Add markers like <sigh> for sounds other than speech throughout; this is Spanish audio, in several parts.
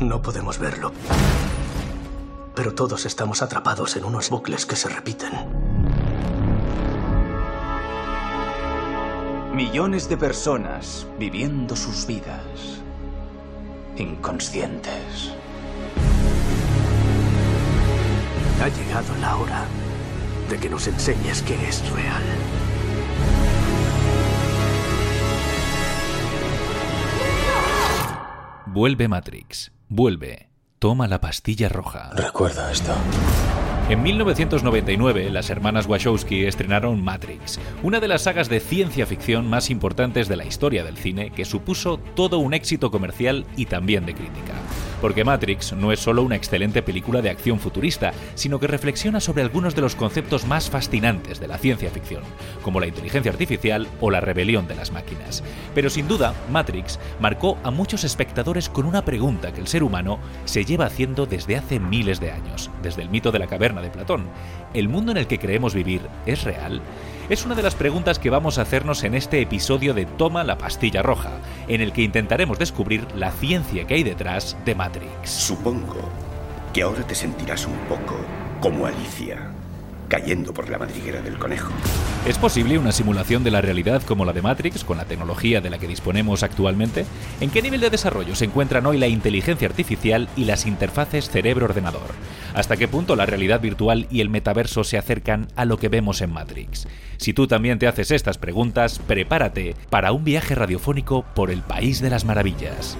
No podemos verlo. Pero todos estamos atrapados en unos bucles que se repiten. Millones de personas viviendo sus vidas inconscientes. Ha llegado la hora de que nos enseñes qué es real. Vuelve Matrix. Vuelve. Toma la pastilla roja. Recuerda esto. En 1999, las hermanas Wachowski estrenaron Matrix, una de las sagas de ciencia ficción más importantes de la historia del cine, que supuso todo un éxito comercial y también de crítica. Porque Matrix no es solo una excelente película de acción futurista, sino que reflexiona sobre algunos de los conceptos más fascinantes de la ciencia ficción, como la inteligencia artificial o la rebelión de las máquinas. Pero sin duda, Matrix marcó a muchos espectadores con una pregunta que el ser humano se lleva haciendo desde hace miles de años, desde el mito de la caverna de Platón. ¿El mundo en el que creemos vivir es real? Es una de las preguntas que vamos a hacernos en este episodio de Toma la pastilla roja, en el que intentaremos descubrir la ciencia que hay detrás de Matrix. Supongo que ahora te sentirás un poco como Alicia cayendo por la madriguera del conejo. ¿Es posible una simulación de la realidad como la de Matrix con la tecnología de la que disponemos actualmente? ¿En qué nivel de desarrollo se encuentran hoy la inteligencia artificial y las interfaces cerebro-ordenador? ¿Hasta qué punto la realidad virtual y el metaverso se acercan a lo que vemos en Matrix? Si tú también te haces estas preguntas, prepárate para un viaje radiofónico por el País de las Maravillas.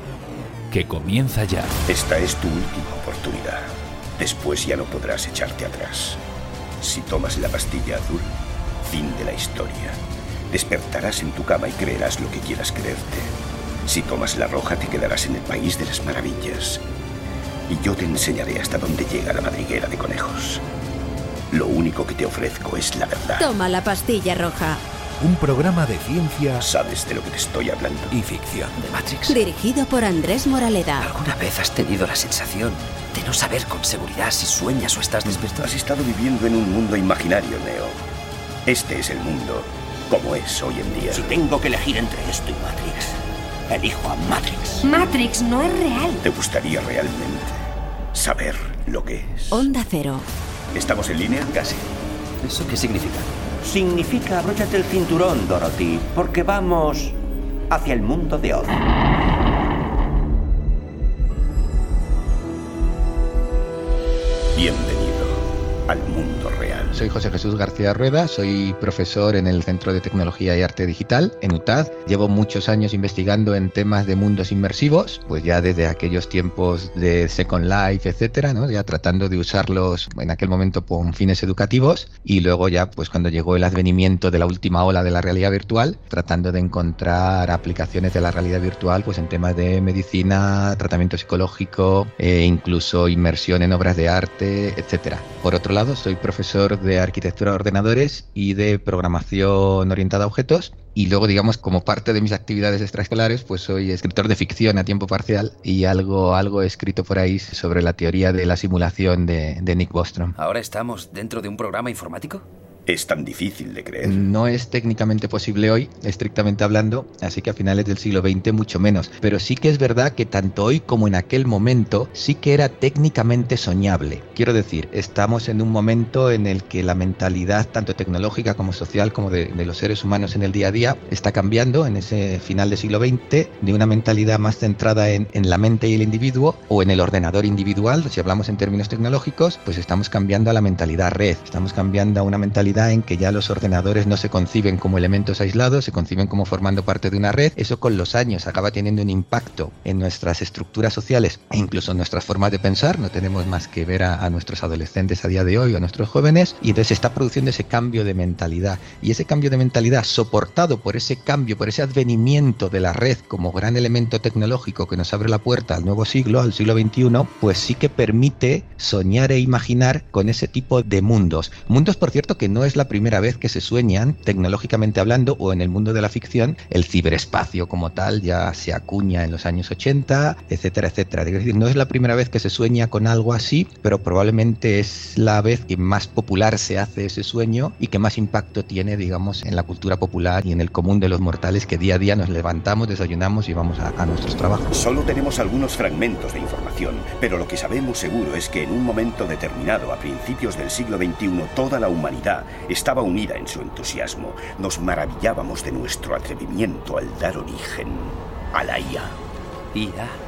Que comienza ya. Esta es tu última oportunidad. Después ya no podrás echarte atrás. Si tomas la pastilla azul, fin de la historia. Despertarás en tu cama y creerás lo que quieras creerte. Si tomas la roja, te quedarás en el país de las maravillas. Y yo te enseñaré hasta dónde llega la madriguera de conejos. Lo único que te ofrezco es la verdad. Toma la pastilla roja. Un programa de ciencia ¿Sabes de lo que te estoy hablando? y ficción. de Matrix. Dirigido por Andrés Moraleda. ¿Alguna vez has tenido la sensación de no saber con seguridad si sueñas o estás despierto? Has estado viviendo en un mundo imaginario, Neo. Este es el mundo como es hoy en día. Si tengo que elegir entre esto y Matrix, elijo a Matrix. Matrix no es real. ¿Te gustaría realmente saber lo que es? Onda Cero. ¿Estamos en línea? Casi. ¿Eso qué significa? Significa abróchate el cinturón, Dorothy, porque vamos hacia el mundo de Oz. Al mundo. Soy José Jesús García Rueda, soy profesor en el Centro de Tecnología y Arte Digital en UTAD. Llevo muchos años investigando en temas de mundos inmersivos, pues ya desde aquellos tiempos de Second Life, etcétera, ¿no? ya tratando de usarlos en aquel momento con fines educativos y luego ya pues cuando llegó el advenimiento de la última ola de la realidad virtual, tratando de encontrar aplicaciones de la realidad virtual pues en temas de medicina, tratamiento psicológico, e incluso inmersión en obras de arte, etcétera. Por otro lado, soy profesor de arquitectura de ordenadores y de programación orientada a objetos. Y luego, digamos, como parte de mis actividades extraescolares, pues soy escritor de ficción a tiempo parcial y algo, algo escrito por ahí sobre la teoría de la simulación de Nick Bostrom. ¿Ahora estamos dentro de un programa informático? Es tan difícil de creer. No es técnicamente posible hoy, estrictamente hablando, así que a finales del siglo XX mucho menos. Pero sí que es verdad que tanto hoy como en aquel momento sí que era técnicamente soñable. Quiero decir, estamos en un momento en el que la mentalidad, tanto tecnológica como social, como de, los seres humanos en el día a día, está cambiando en ese final del siglo XX de una mentalidad más centrada en, en la mente y el individuo o en el ordenador individual, si hablamos en términos tecnológicos, pues estamos cambiando a la mentalidad red, estamos cambiando a una mentalidad en que ya los ordenadores no se conciben como elementos aislados, se conciben como formando parte de una red. Eso con los años acaba teniendo un impacto en nuestras estructuras sociales e incluso en nuestras formas de pensar. No tenemos más que ver a, a nuestros adolescentes a día de hoy o a nuestros jóvenes y entonces se está produciendo ese cambio de mentalidad. Y ese cambio de mentalidad soportado por ese cambio, por ese advenimiento de la red como gran elemento tecnológico que nos abre la puerta al nuevo siglo, al siglo XXI, pues sí que permite soñar e imaginar con ese tipo de mundos. Mundos, por cierto, que no es la primera vez que se sueñan, tecnológicamente hablando, o en el mundo de la ficción, el ciberespacio como tal ya se acuña en los años 80, etcétera, etcétera. No es la primera vez que se sueña con algo así, pero probablemente es la vez que más popular se hace ese sueño y que más impacto tiene, digamos, en la cultura popular y en el común de los mortales que día a día nos levantamos, desayunamos y vamos a, a nuestros trabajos. Solo tenemos algunos fragmentos de información, pero lo que sabemos seguro es que en un momento determinado, a principios del siglo XXI, toda la humanidad estaba unida en su entusiasmo. Nos maravillábamos de nuestro atrevimiento al dar origen a la IA. IA.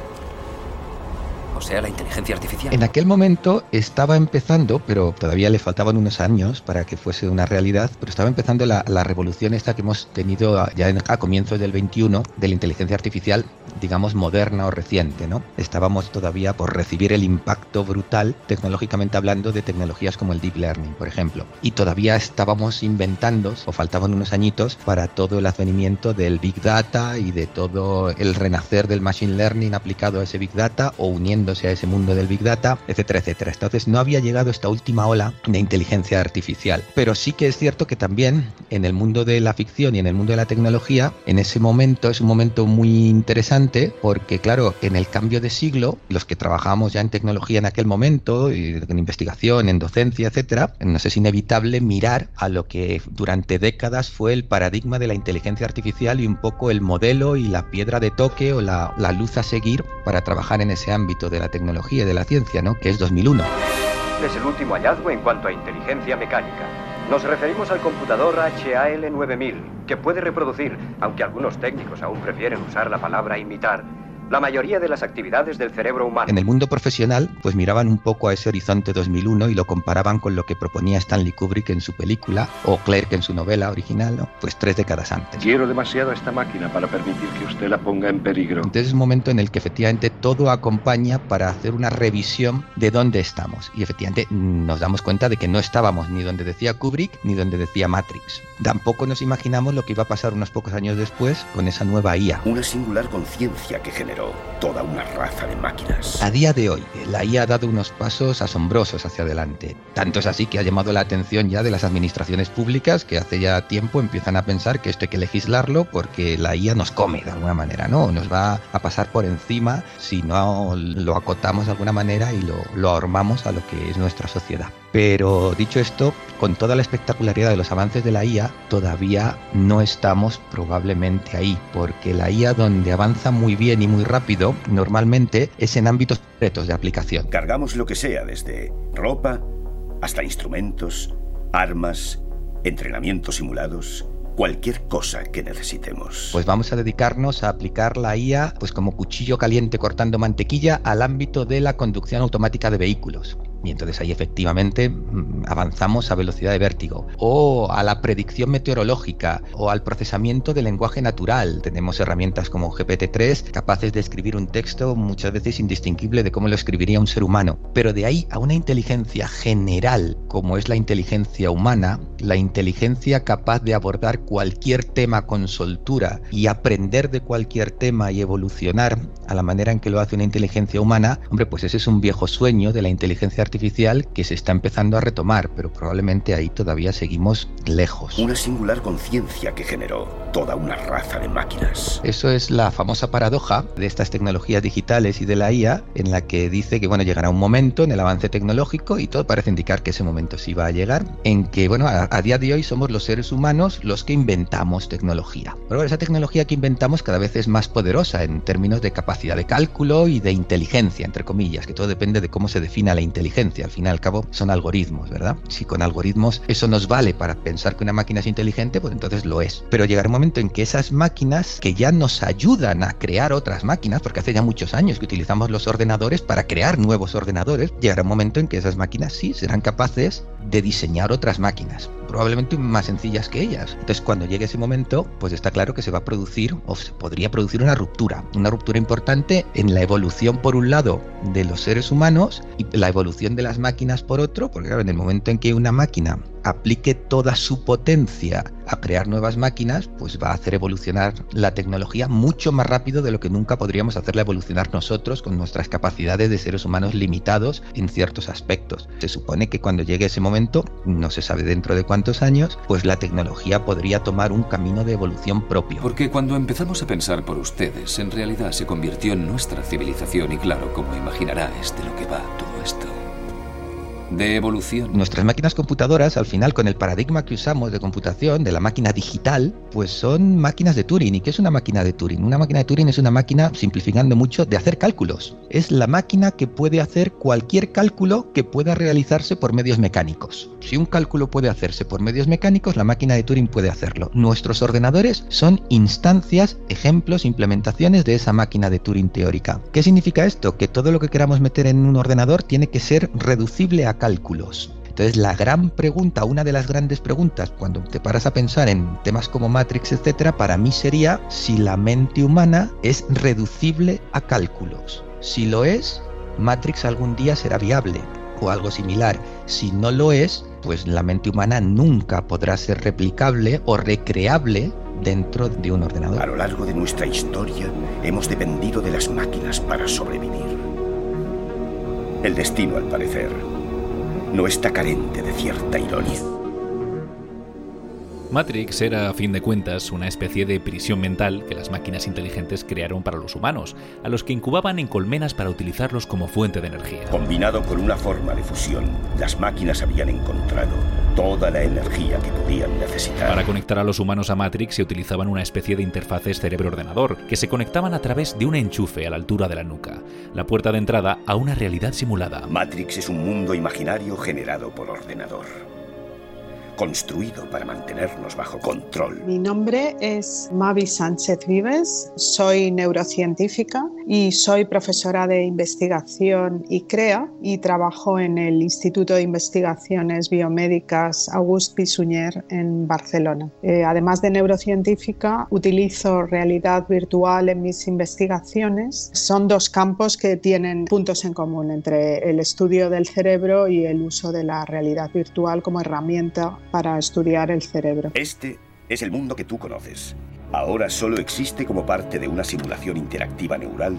O sea, la inteligencia artificial. En aquel momento estaba empezando, pero todavía le faltaban unos años para que fuese una realidad, pero estaba empezando la, la revolución esta que hemos tenido ya en, a comienzos del 21 de la inteligencia artificial, digamos, moderna o reciente, ¿no? Estábamos todavía por recibir el impacto brutal, tecnológicamente hablando, de tecnologías como el Deep Learning, por ejemplo. Y todavía estábamos inventando, o faltaban unos añitos, para todo el advenimiento del Big Data y de todo el renacer del Machine Learning aplicado a ese Big Data o uniendo a ese mundo del Big Data, etcétera, etcétera. Entonces no había llegado esta última ola de inteligencia artificial. Pero sí que es cierto que también en el mundo de la ficción y en el mundo de la tecnología, en ese momento es un momento muy interesante porque, claro, en el cambio de siglo, los que trabajamos ya en tecnología en aquel momento, en investigación, en docencia, etcétera, nos es inevitable mirar a lo que durante décadas fue el paradigma de la inteligencia artificial y un poco el modelo y la piedra de toque o la, la luz a seguir para trabajar en ese ámbito de la tecnología y de la ciencia, ¿no? que es 2001. Es el último hallazgo en cuanto a inteligencia mecánica. Nos referimos al computador HAL 9000, que puede reproducir, aunque algunos técnicos aún prefieren usar la palabra imitar, la mayoría de las actividades del cerebro humano. En el mundo profesional, pues miraban un poco a ese horizonte 2001 y lo comparaban con lo que proponía Stanley Kubrick en su película o Clerk en su novela original, ¿no? pues tres décadas antes. Quiero demasiado a esta máquina para permitir que usted la ponga en peligro. Entonces es un momento en el que efectivamente todo acompaña para hacer una revisión de dónde estamos. Y efectivamente nos damos cuenta de que no estábamos ni donde decía Kubrick ni donde decía Matrix. Tampoco nos imaginamos lo que iba a pasar unos pocos años después con esa nueva IA. Una singular conciencia que generó toda una raza de máquinas. A día de hoy, la IA ha dado unos pasos asombrosos hacia adelante. Tanto es así que ha llamado la atención ya de las administraciones públicas que hace ya tiempo empiezan a pensar que esto hay que legislarlo porque la IA nos come de alguna manera, ¿no? Nos va a pasar por encima si no lo acotamos de alguna manera y lo, lo a lo que es nuestra sociedad. Pero dicho esto, con toda la espectacularidad de los avances de la IA, todavía no estamos probablemente ahí, porque la IA donde avanza muy bien y muy rápido, normalmente es en ámbitos concretos de aplicación. Cargamos lo que sea, desde ropa hasta instrumentos, armas, entrenamientos simulados, cualquier cosa que necesitemos. Pues vamos a dedicarnos a aplicar la IA pues como cuchillo caliente cortando mantequilla al ámbito de la conducción automática de vehículos. Y entonces ahí efectivamente avanzamos a velocidad de vértigo. O a la predicción meteorológica o al procesamiento del lenguaje natural. Tenemos herramientas como GPT-3 capaces de escribir un texto muchas veces indistinguible de cómo lo escribiría un ser humano. Pero de ahí a una inteligencia general como es la inteligencia humana, la inteligencia capaz de abordar cualquier tema con soltura y aprender de cualquier tema y evolucionar a la manera en que lo hace una inteligencia humana, hombre, pues ese es un viejo sueño de la inteligencia artificial que se está empezando a retomar, pero probablemente ahí todavía seguimos lejos. Una singular conciencia que generó toda una raza de máquinas. Eso es la famosa paradoja de estas tecnologías digitales y de la IA, en la que dice que bueno, llegará un momento en el avance tecnológico y todo parece indicar que ese momento sí va a llegar, en que bueno, a, a día de hoy somos los seres humanos los que inventamos tecnología. Pero esa tecnología que inventamos cada vez es más poderosa en términos de capacidad de cálculo y de inteligencia, entre comillas, que todo depende de cómo se defina la inteligencia al fin y al cabo son algoritmos, ¿verdad? Si con algoritmos eso nos vale para pensar que una máquina es inteligente, pues entonces lo es. Pero llegará un momento en que esas máquinas que ya nos ayudan a crear otras máquinas, porque hace ya muchos años que utilizamos los ordenadores para crear nuevos ordenadores, llegará un momento en que esas máquinas sí serán capaces de diseñar otras máquinas, probablemente más sencillas que ellas. Entonces cuando llegue ese momento, pues está claro que se va a producir o se podría producir una ruptura, una ruptura importante en la evolución por un lado de los seres humanos y la evolución de las máquinas por otro, porque claro, en el momento en que una máquina aplique toda su potencia a crear nuevas máquinas, pues va a hacer evolucionar la tecnología mucho más rápido de lo que nunca podríamos hacerla evolucionar nosotros con nuestras capacidades de seres humanos limitados en ciertos aspectos. Se supone que cuando llegue ese momento, no se sabe dentro de cuántos años, pues la tecnología podría tomar un camino de evolución propio. Porque cuando empezamos a pensar por ustedes, en realidad se convirtió en nuestra civilización y claro, como imaginará, es de lo que va todo esto de evolución. Nuestras máquinas computadoras, al final, con el paradigma que usamos de computación, de la máquina digital, pues son máquinas de Turing. ¿Y qué es una máquina de Turing? Una máquina de Turing es una máquina, simplificando mucho, de hacer cálculos. Es la máquina que puede hacer cualquier cálculo que pueda realizarse por medios mecánicos. Si un cálculo puede hacerse por medios mecánicos, la máquina de Turing puede hacerlo. Nuestros ordenadores son instancias, ejemplos, implementaciones de esa máquina de Turing teórica. ¿Qué significa esto? Que todo lo que queramos meter en un ordenador tiene que ser reducible a cálculos. Entonces la gran pregunta, una de las grandes preguntas cuando te paras a pensar en temas como Matrix, etcétera, para mí sería si la mente humana es reducible a cálculos. Si lo es, Matrix algún día será viable o algo similar. Si no lo es, pues la mente humana nunca podrá ser replicable o recreable dentro de un ordenador. A lo largo de nuestra historia hemos dependido de las máquinas para sobrevivir. El destino, al parecer, no está carente de cierta ironía. Matrix era, a fin de cuentas, una especie de prisión mental que las máquinas inteligentes crearon para los humanos, a los que incubaban en colmenas para utilizarlos como fuente de energía. Combinado con una forma de fusión, las máquinas habían encontrado toda la energía que podían necesitar. Para conectar a los humanos a Matrix se utilizaban una especie de interfaces cerebro-ordenador, que se conectaban a través de un enchufe a la altura de la nuca, la puerta de entrada a una realidad simulada. Matrix es un mundo imaginario generado por ordenador construido para mantenernos bajo control. Mi nombre es Mavi Sánchez Vives, soy neurocientífica y soy profesora de investigación y CREA y trabajo en el Instituto de Investigaciones Biomédicas Auguste Pisuñer en Barcelona. Eh, además de neurocientífica, utilizo realidad virtual en mis investigaciones. Son dos campos que tienen puntos en común entre el estudio del cerebro y el uso de la realidad virtual como herramienta para estudiar el cerebro. Este es el mundo que tú conoces. Ahora solo existe como parte de una simulación interactiva neural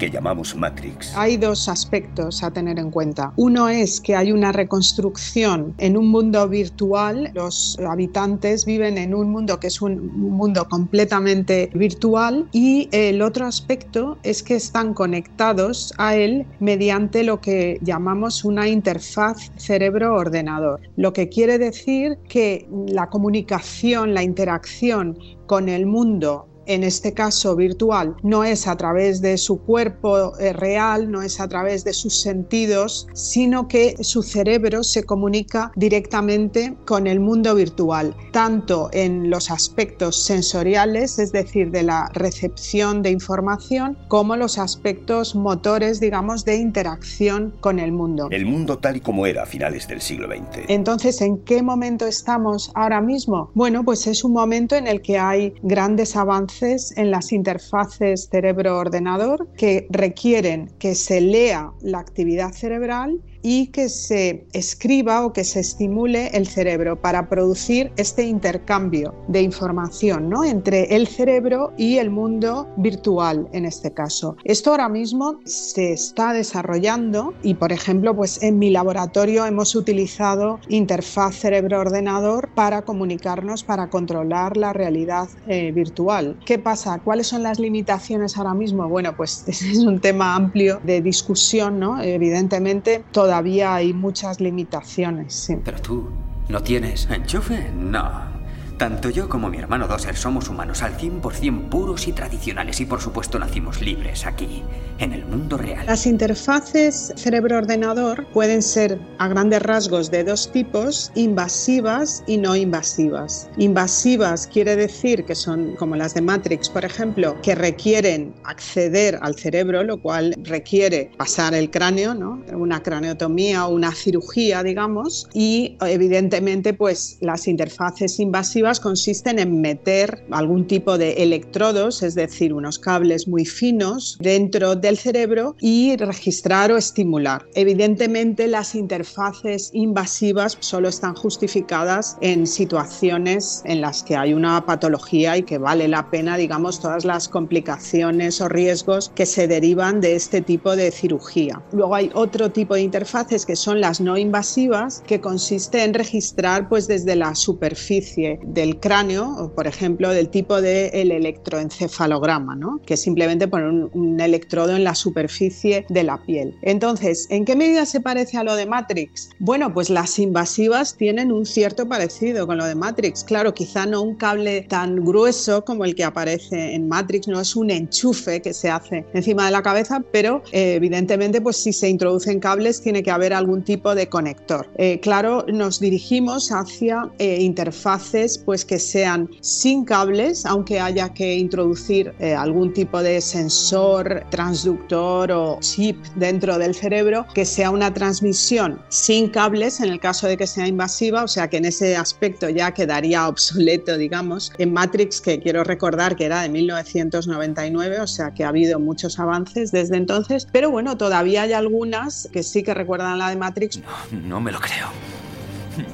que llamamos Matrix. Hay dos aspectos a tener en cuenta. Uno es que hay una reconstrucción en un mundo virtual. Los habitantes viven en un mundo que es un mundo completamente virtual y el otro aspecto es que están conectados a él mediante lo que llamamos una interfaz cerebro-ordenador. Lo que quiere decir que la comunicación, la interacción con el mundo en este caso virtual, no es a través de su cuerpo eh, real, no es a través de sus sentidos, sino que su cerebro se comunica directamente con el mundo virtual, tanto en los aspectos sensoriales, es decir, de la recepción de información, como los aspectos motores, digamos, de interacción con el mundo. El mundo tal y como era a finales del siglo XX. Entonces, ¿en qué momento estamos ahora mismo? Bueno, pues es un momento en el que hay grandes avances en las interfaces cerebro-ordenador que requieren que se lea la actividad cerebral y que se escriba o que se estimule el cerebro para producir este intercambio de información ¿no? entre el cerebro y el mundo virtual en este caso. Esto ahora mismo se está desarrollando y por ejemplo pues en mi laboratorio hemos utilizado interfaz cerebro-ordenador para comunicarnos, para controlar la realidad eh, virtual. ¿Qué pasa? ¿Cuáles son las limitaciones ahora mismo? Bueno, pues <laughs> es un tema amplio de discusión, ¿no? Evidentemente, todavía hay muchas limitaciones. Pero tú, ¿no tienes enchufe? No. Tanto yo como mi hermano Doser somos humanos al 100% puros y tradicionales y por supuesto nacimos libres aquí, en el mundo real. Las interfaces cerebro-ordenador pueden ser a grandes rasgos de dos tipos, invasivas y no invasivas. Invasivas quiere decir que son como las de Matrix, por ejemplo, que requieren acceder al cerebro, lo cual requiere pasar el cráneo, ¿no? una craneotomía o una cirugía, digamos, y evidentemente pues las interfaces invasivas consisten en meter algún tipo de electrodos, es decir, unos cables muy finos dentro del cerebro y registrar o estimular. Evidentemente las interfaces invasivas solo están justificadas en situaciones en las que hay una patología y que vale la pena, digamos, todas las complicaciones o riesgos que se derivan de este tipo de cirugía. Luego hay otro tipo de interfaces que son las no invasivas, que consiste en registrar pues desde la superficie del cráneo, por ejemplo, del tipo del el electroencefalograma, ¿no? que es simplemente poner un, un electrodo en la superficie de la piel. Entonces, ¿en qué medida se parece a lo de Matrix? Bueno, pues las invasivas tienen un cierto parecido con lo de Matrix. Claro, quizá no un cable tan grueso como el que aparece en Matrix, no es un enchufe que se hace encima de la cabeza, pero eh, evidentemente pues si se introducen cables tiene que haber algún tipo de conector. Eh, claro, nos dirigimos hacia eh, interfaces pues que sean sin cables, aunque haya que introducir algún tipo de sensor, transductor o chip dentro del cerebro, que sea una transmisión sin cables en el caso de que sea invasiva, o sea que en ese aspecto ya quedaría obsoleto, digamos. En Matrix, que quiero recordar que era de 1999, o sea que ha habido muchos avances desde entonces, pero bueno, todavía hay algunas que sí que recuerdan la de Matrix. No, no me lo creo.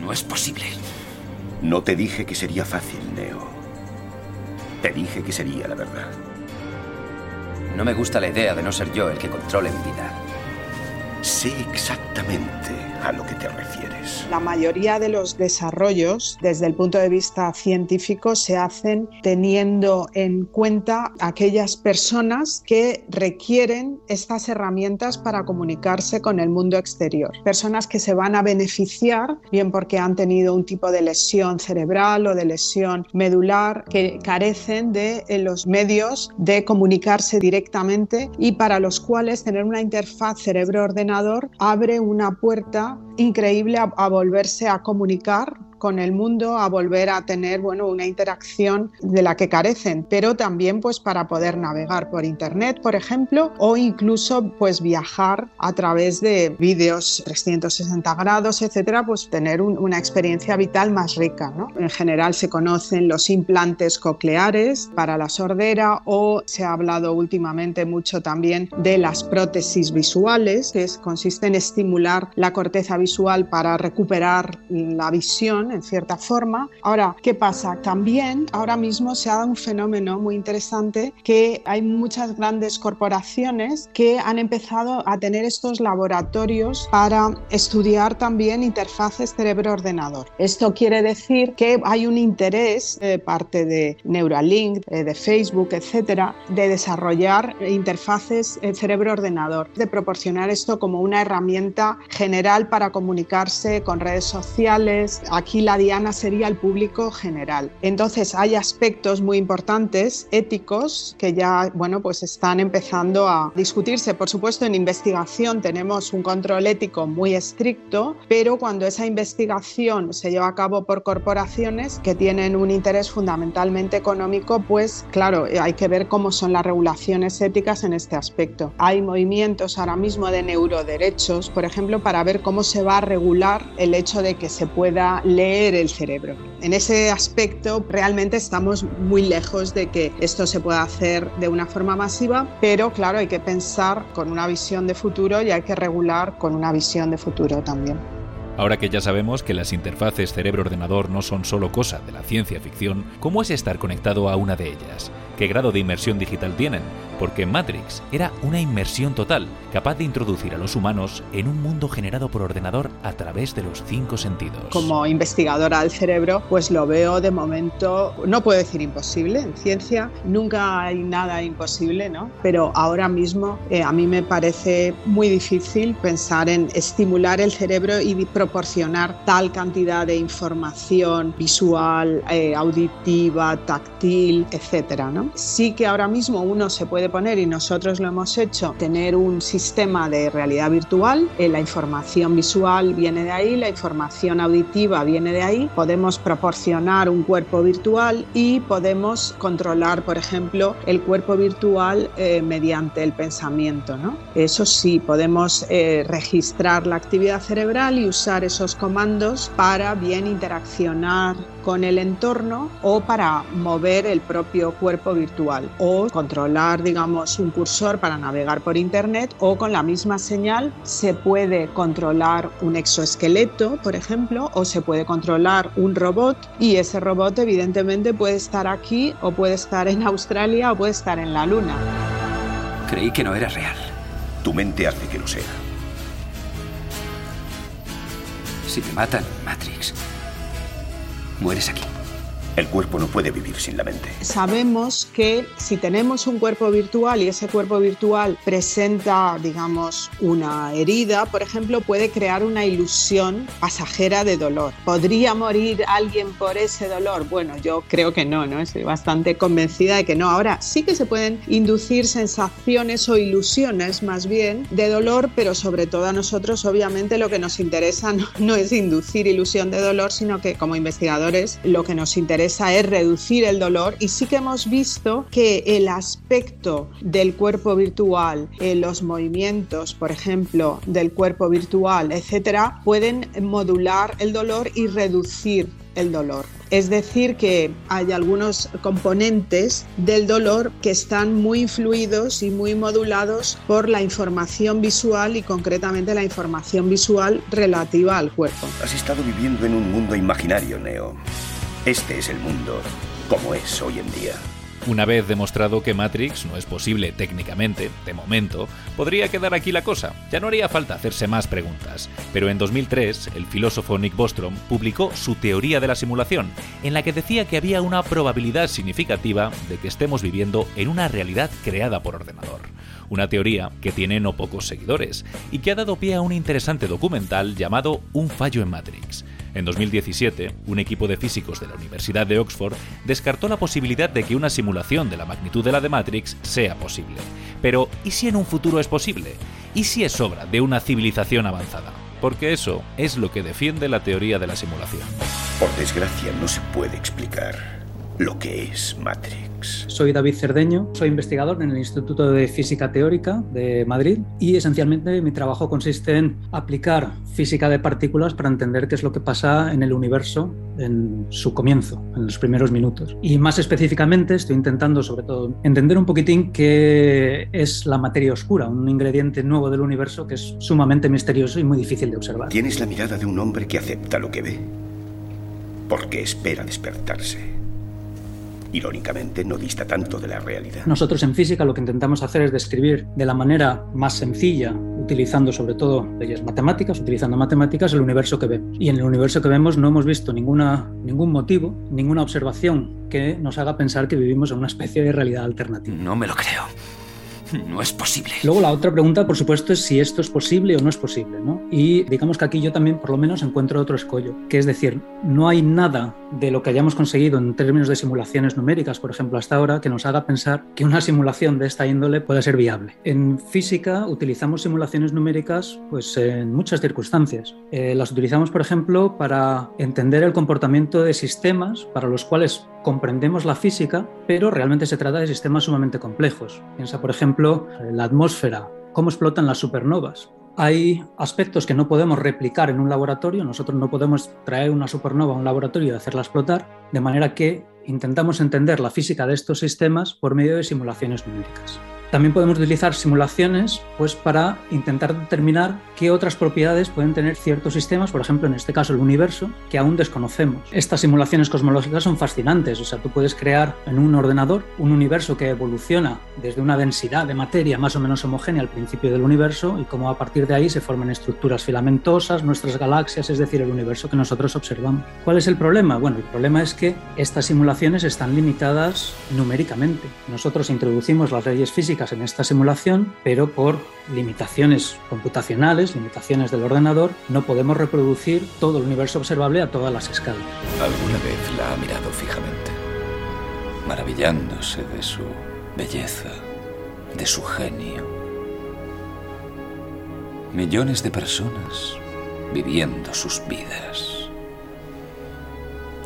No es posible. No te dije que sería fácil, Neo. Te dije que sería la verdad. No me gusta la idea de no ser yo el que controle mi vida. Sé exactamente a lo que te refieres. La mayoría de los desarrollos desde el punto de vista científico se hacen teniendo en cuenta aquellas personas que requieren estas herramientas para comunicarse con el mundo exterior. Personas que se van a beneficiar, bien porque han tenido un tipo de lesión cerebral o de lesión medular, que carecen de eh, los medios de comunicarse directamente y para los cuales tener una interfaz cerebro-ordenador abre una puerta increíble a, volverse a comunicar con el mundo, a volver a tener bueno, una interacción de la que carecen, pero también pues para poder navegar por internet, por ejemplo, o incluso pues viajar a través de vídeos 360 grados, etcétera, pues tener una experiencia vital más rica. ¿no? En general se conocen los implantes cocleares para la sordera o se ha hablado últimamente mucho también de las prótesis visuales, que consiste en estimular la corteza visual para recuperar la visión en cierta forma. Ahora, ¿qué pasa? También ahora mismo se ha dado un fenómeno muy interesante que hay muchas grandes corporaciones que han empezado a tener estos laboratorios para estudiar también interfaces cerebro-ordenador. Esto quiere decir que hay un interés de parte de Neuralink, eh, de Facebook, etcétera, de desarrollar interfaces cerebro-ordenador, de proporcionar esto como una herramienta general para comunicarse con redes sociales. Aquí la diana sería el público general. Entonces hay aspectos muy importantes éticos que ya bueno pues están empezando a discutirse. Por supuesto en investigación tenemos un control ético muy estricto, pero cuando esa investigación se lleva a cabo por corporaciones que tienen un interés fundamentalmente económico, pues claro, hay que ver cómo son las regulaciones éticas en este aspecto. Hay movimientos ahora mismo de neuroderechos, por ejemplo, para ver cómo se va a regular el hecho de que se pueda leer el cerebro. En ese aspecto realmente estamos muy lejos de que esto se pueda hacer de una forma masiva, pero claro, hay que pensar con una visión de futuro y hay que regular con una visión de futuro también. Ahora que ya sabemos que las interfaces cerebro-ordenador no son solo cosa de la ciencia ficción, ¿cómo es estar conectado a una de ellas? ¿Qué grado de inmersión digital tienen? porque Matrix era una inmersión total, capaz de introducir a los humanos en un mundo generado por ordenador a través de los cinco sentidos. Como investigadora del cerebro, pues lo veo de momento, no puedo decir imposible, en ciencia nunca hay nada imposible, ¿no? Pero ahora mismo eh, a mí me parece muy difícil pensar en estimular el cerebro y proporcionar tal cantidad de información visual, eh, auditiva, táctil, etcétera, ¿no? Sí que ahora mismo uno se puede poner, y nosotros lo hemos hecho, tener un sistema de realidad virtual. Eh, la información visual viene de ahí, la información auditiva viene de ahí. Podemos proporcionar un cuerpo virtual y podemos controlar, por ejemplo, el cuerpo virtual eh, mediante el pensamiento. ¿no? Eso sí, podemos eh, registrar la actividad cerebral y usar esos comandos para bien interaccionar con el entorno o para mover el propio cuerpo virtual o controlar, digamos, un cursor para navegar por internet o con la misma señal se puede controlar un exoesqueleto, por ejemplo, o se puede controlar un robot y ese robot evidentemente puede estar aquí o puede estar en Australia o puede estar en la Luna. Creí que no era real. Tu mente hace que lo sea. Si te matan, Matrix, mueres aquí. El cuerpo no puede vivir sin la mente. Sabemos que si tenemos un cuerpo virtual y ese cuerpo virtual presenta, digamos, una herida, por ejemplo, puede crear una ilusión pasajera de dolor. ¿Podría morir alguien por ese dolor? Bueno, yo creo que no, ¿no? Estoy bastante convencida de que no. Ahora, sí que se pueden inducir sensaciones o ilusiones más bien de dolor, pero sobre todo a nosotros, obviamente, lo que nos interesa no, no es inducir ilusión de dolor, sino que como investigadores lo que nos interesa es reducir el dolor y sí que hemos visto que el aspecto del cuerpo virtual, eh, los movimientos, por ejemplo, del cuerpo virtual, etcétera, pueden modular el dolor y reducir el dolor. Es decir, que hay algunos componentes del dolor que están muy influidos y muy modulados por la información visual y concretamente la información visual relativa al cuerpo. Has estado viviendo en un mundo imaginario, Neo. Este es el mundo como es hoy en día. Una vez demostrado que Matrix no es posible técnicamente, de momento, podría quedar aquí la cosa. Ya no haría falta hacerse más preguntas. Pero en 2003, el filósofo Nick Bostrom publicó su teoría de la simulación, en la que decía que había una probabilidad significativa de que estemos viviendo en una realidad creada por ordenador. Una teoría que tiene no pocos seguidores y que ha dado pie a un interesante documental llamado Un fallo en Matrix. En 2017, un equipo de físicos de la Universidad de Oxford descartó la posibilidad de que una simulación de la magnitud de la de Matrix sea posible. Pero, ¿y si en un futuro es posible? ¿Y si es obra de una civilización avanzada? Porque eso es lo que defiende la teoría de la simulación. Por desgracia, no se puede explicar lo que es Matrix. Soy David Cerdeño, soy investigador en el Instituto de Física Teórica de Madrid y esencialmente mi trabajo consiste en aplicar física de partículas para entender qué es lo que pasa en el universo en su comienzo, en los primeros minutos. Y más específicamente estoy intentando sobre todo entender un poquitín qué es la materia oscura, un ingrediente nuevo del universo que es sumamente misterioso y muy difícil de observar. Tienes la mirada de un hombre que acepta lo que ve, porque espera despertarse irónicamente, no dista tanto de la realidad. Nosotros en física lo que intentamos hacer es describir de la manera más sencilla, utilizando sobre todo leyes matemáticas, utilizando matemáticas, el universo que vemos. Y en el universo que vemos no hemos visto ninguna, ningún motivo, ninguna observación que nos haga pensar que vivimos en una especie de realidad alternativa. No me lo creo. <laughs> No es posible. Luego la otra pregunta, por supuesto, es si esto es posible o no es posible, ¿no? Y digamos que aquí yo también, por lo menos, encuentro otro escollo, que es decir, no hay nada de lo que hayamos conseguido en términos de simulaciones numéricas, por ejemplo, hasta ahora, que nos haga pensar que una simulación de esta índole puede ser viable. En física utilizamos simulaciones numéricas, pues en muchas circunstancias. Eh, las utilizamos, por ejemplo, para entender el comportamiento de sistemas para los cuales comprendemos la física, pero realmente se trata de sistemas sumamente complejos. Piensa, por ejemplo, la atmósfera, cómo explotan las supernovas. Hay aspectos que no podemos replicar en un laboratorio, nosotros no podemos traer una supernova a un laboratorio y hacerla explotar, de manera que intentamos entender la física de estos sistemas por medio de simulaciones numéricas. También podemos utilizar simulaciones pues, para intentar determinar qué otras propiedades pueden tener ciertos sistemas, por ejemplo, en este caso el universo, que aún desconocemos. Estas simulaciones cosmológicas son fascinantes, o sea, tú puedes crear en un ordenador un universo que evoluciona desde una densidad de materia más o menos homogénea al principio del universo y cómo a partir de ahí se forman estructuras filamentosas, nuestras galaxias, es decir, el universo que nosotros observamos. ¿Cuál es el problema? Bueno, el problema es que estas simulaciones están limitadas numéricamente. Nosotros introducimos las leyes físicas en esta simulación, pero por limitaciones computacionales, limitaciones del ordenador, no podemos reproducir todo el universo observable a todas las escalas. ¿Alguna vez la ha mirado fijamente? maravillándose de su belleza, de su genio. Millones de personas viviendo sus vidas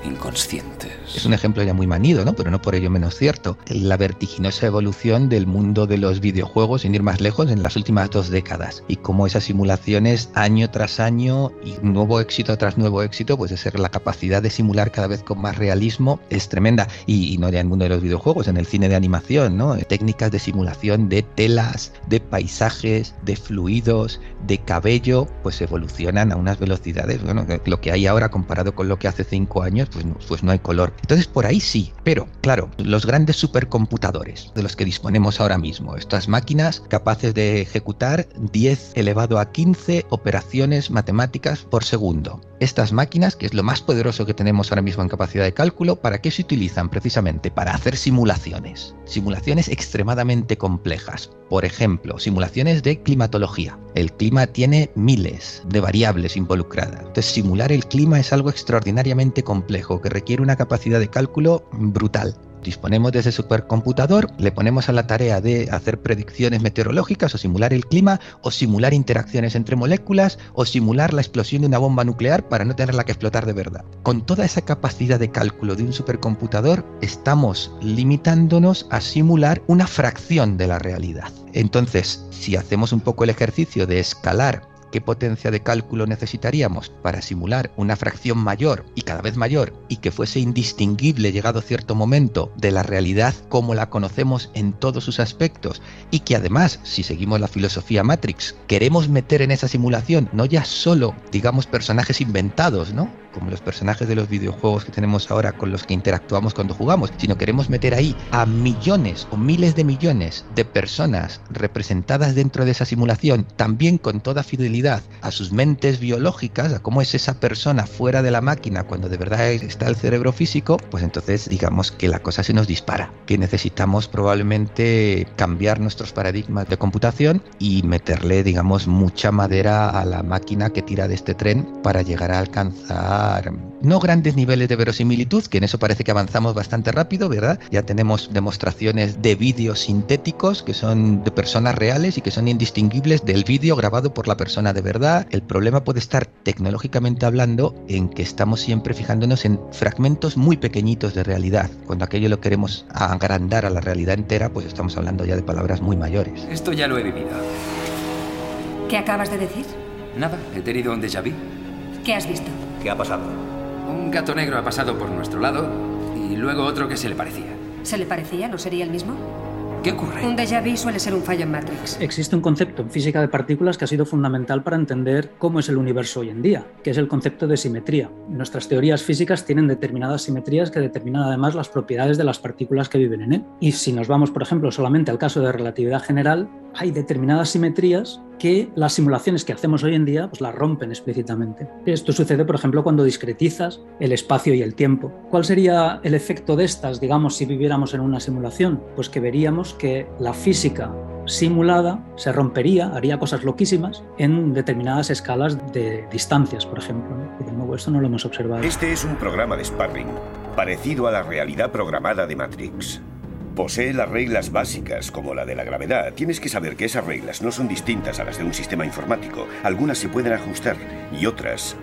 inconscientes. Es un ejemplo ya muy manido, ¿no? Pero no por ello menos cierto. La vertiginosa evolución del mundo de los videojuegos, sin ir más lejos, en las últimas dos décadas. Y cómo esas simulaciones, año tras año, y nuevo éxito tras nuevo éxito, pues es la capacidad de simular cada vez con más realismo es tremenda. Y, no ya en el mundo de los videojuegos, en el cine de animación, ¿no? Técnicas de simulación de telas, de paisajes, de fluidos, de cabello, pues evolucionan a unas velocidades, bueno, lo que hay ahora comparado con lo que hace cinco años, pues no, pues no hay color. Entonces por ahí sí, pero claro, los grandes supercomputadores de los que disponemos ahora mismo, estas máquinas capaces de ejecutar 10 elevado a 15 operaciones matemáticas por segundo. Estas máquinas, que es lo más poderoso que tenemos ahora mismo en capacidad de cálculo, ¿para qué se utilizan? Precisamente para hacer simulaciones. Simulaciones extremadamente complejas. Por ejemplo, simulaciones de climatología. El clima tiene miles de variables involucradas. Entonces, simular el clima es algo extraordinariamente complejo que requiere una capacidad de cálculo brutal. Disponemos de ese supercomputador, le ponemos a la tarea de hacer predicciones meteorológicas o simular el clima o simular interacciones entre moléculas o simular la explosión de una bomba nuclear para no tenerla que explotar de verdad. Con toda esa capacidad de cálculo de un supercomputador estamos limitándonos a simular una fracción de la realidad. Entonces, si hacemos un poco el ejercicio de escalar qué potencia de cálculo necesitaríamos para simular una fracción mayor y cada vez mayor y que fuese indistinguible llegado cierto momento de la realidad como la conocemos en todos sus aspectos y que además, si seguimos la filosofía Matrix, queremos meter en esa simulación no ya solo, digamos, personajes inventados, ¿no? Como los personajes de los videojuegos que tenemos ahora con los que interactuamos cuando jugamos, sino queremos meter ahí a millones o miles de millones de personas representadas dentro de esa simulación, también con toda fidelidad a sus mentes biológicas, a cómo es esa persona fuera de la máquina cuando de verdad está el cerebro físico, pues entonces digamos que la cosa se nos dispara, que necesitamos probablemente cambiar nuestros paradigmas de computación y meterle, digamos, mucha madera a la máquina que tira de este tren para llegar a alcanzar no grandes niveles de verosimilitud, que en eso parece que avanzamos bastante rápido, ¿verdad? Ya tenemos demostraciones de vídeos sintéticos que son de personas reales y que son indistinguibles del vídeo grabado por la persona de verdad. El problema puede estar tecnológicamente hablando en que estamos siempre fijándonos en fragmentos muy pequeñitos de realidad. Cuando aquello lo queremos agrandar a la realidad entera, pues estamos hablando ya de palabras muy mayores. Esto ya lo he vivido. ¿Qué acabas de decir? Nada, he tenido un déjà vu. ¿Qué has visto? ¿Qué ha pasado? Un gato negro ha pasado por nuestro lado y luego otro que se le parecía. ¿Se le parecía? ¿No sería el mismo? ¿Qué ocurre? Un déjà vu suele ser un fallo en Matrix. Existe un concepto en física de partículas que ha sido fundamental para entender cómo es el universo hoy en día, que es el concepto de simetría. Nuestras teorías físicas tienen determinadas simetrías que determinan además las propiedades de las partículas que viven en él. Y si nos vamos, por ejemplo, solamente al caso de relatividad general, hay determinadas simetrías que las simulaciones que hacemos hoy en día pues las rompen explícitamente. Esto sucede, por ejemplo, cuando discretizas el espacio y el tiempo. ¿Cuál sería el efecto de estas, digamos, si viviéramos en una simulación? Pues que veríamos que la física simulada se rompería, haría cosas loquísimas en determinadas escalas de distancias, por ejemplo. Y de nuevo, esto no lo hemos observado. Este es un programa de sparring, parecido a la realidad programada de Matrix. Posee las reglas básicas, como la de la gravedad. Tienes que saber que esas reglas no son distintas a las de un sistema informático. Algunas se pueden ajustar y otras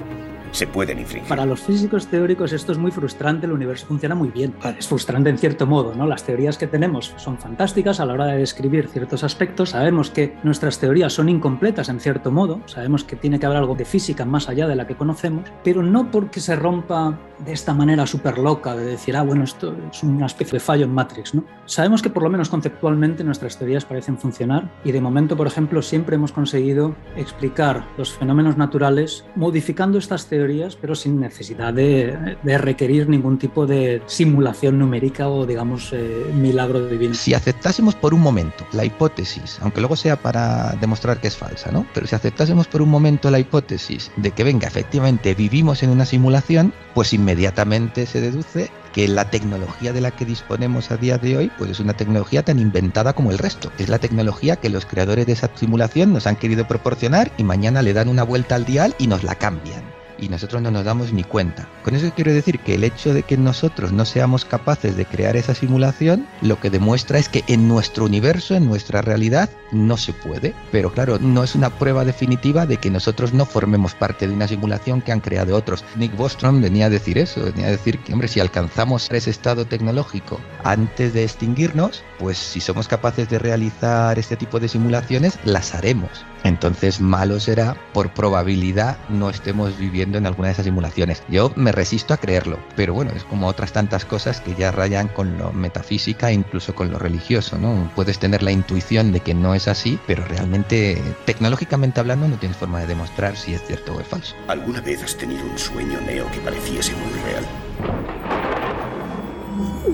se pueden infringir. Para los físicos teóricos esto es muy frustrante, el universo funciona muy bien. Es frustrante en cierto modo, ¿no? Las teorías que tenemos son fantásticas a la hora de describir ciertos aspectos, sabemos que nuestras teorías son incompletas en cierto modo, sabemos que tiene que haber algo de física más allá de la que conocemos, pero no porque se rompa de esta manera súper loca de decir, ah, bueno, esto es una especie de fallo en Matrix, ¿no? Sabemos que por lo menos conceptualmente nuestras teorías parecen funcionar y de momento, por ejemplo, siempre hemos conseguido explicar los fenómenos naturales modificando estas teorías pero sin necesidad de, requerir ningún tipo de simulación numérica o, digamos, eh, milagro divino. Si aceptásemos por un momento la hipótesis, aunque luego sea para demostrar que es falsa, ¿no? Pero si aceptásemos por un momento la hipótesis de que, venga, efectivamente vivimos en una simulación, pues inmediatamente se deduce que la tecnología de la que disponemos a día de hoy pues es una tecnología tan inventada como el resto. Es la tecnología que los creadores de esa simulación nos han querido proporcionar y mañana le dan una vuelta al dial y nos la cambian. Y nosotros no nos damos ni cuenta. Con eso quiero decir que el hecho de que nosotros no seamos capaces de crear esa simulación, lo que demuestra es que en nuestro universo, en nuestra realidad, no se puede. Pero claro, no es una prueba definitiva de que nosotros no formemos parte de una simulación que han creado otros. Nick Bostrom venía a decir eso, venía a decir que, hombre, si alcanzamos ese estado tecnológico antes de extinguirnos, pues si somos capaces de realizar este tipo de simulaciones, las haremos. Entonces malo será por probabilidad no estemos viviendo en alguna de esas simulaciones. Yo me resisto a creerlo, pero bueno, es como otras tantas cosas que ya rayan con lo metafísica e incluso con lo religioso, ¿no? Puedes tener la intuición de que no es así, pero realmente tecnológicamente hablando no tienes forma de demostrar si es cierto o es falso. ¿Alguna vez has tenido un sueño, Neo, que pareciese muy real?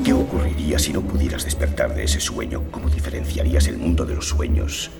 ¿Qué ocurriría si no pudieras despertar de ese sueño? ¿Cómo diferenciarías el mundo de los sueños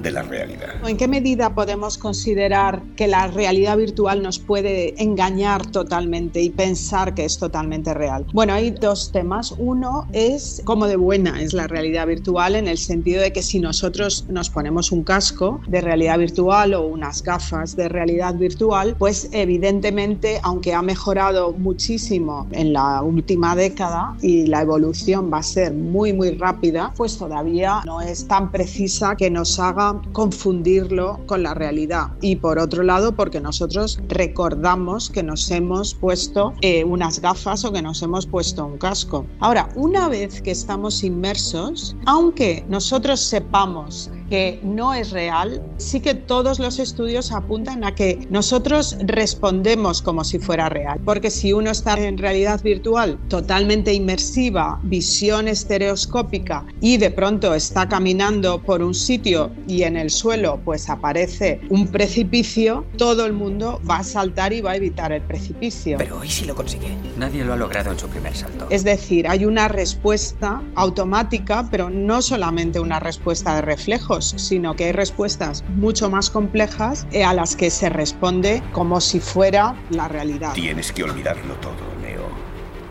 de la realidad. ¿En qué medida podemos considerar que la realidad virtual nos puede engañar totalmente y pensar que es totalmente real? Bueno, hay dos temas. Uno es cómo de buena es la realidad virtual en el sentido de que si nosotros nos ponemos un casco de realidad virtual o unas gafas de realidad virtual, pues evidentemente, aunque ha mejorado muchísimo en la última década y la evolución va a ser muy, muy rápida, pues todavía no es tan precisa que nos haga confundirlo con la realidad. Y por otro lado, porque nosotros recordamos que nos hemos puesto eh, unas gafas o que nos hemos puesto un casco. Ahora, una vez que estamos inmersos, aunque nosotros sepamos que no es real, sí que todos los estudios apuntan a que nosotros respondemos como si fuera real. Porque si uno está en realidad virtual totalmente inmersiva, visión estereoscópica y de pronto está caminando por un sitio y en el suelo pues aparece un precipicio, todo el mundo va a saltar y va a evitar el precipicio. Pero hoy sí lo consigue. Nadie lo ha logrado en su primer salto. Es decir, hay una respuesta automática, pero no solamente una respuesta de reflejos, sino que hay respuestas mucho más complejas eh, a las que se responde como si fuera la realidad. Tienes que olvidarlo todo, Neo.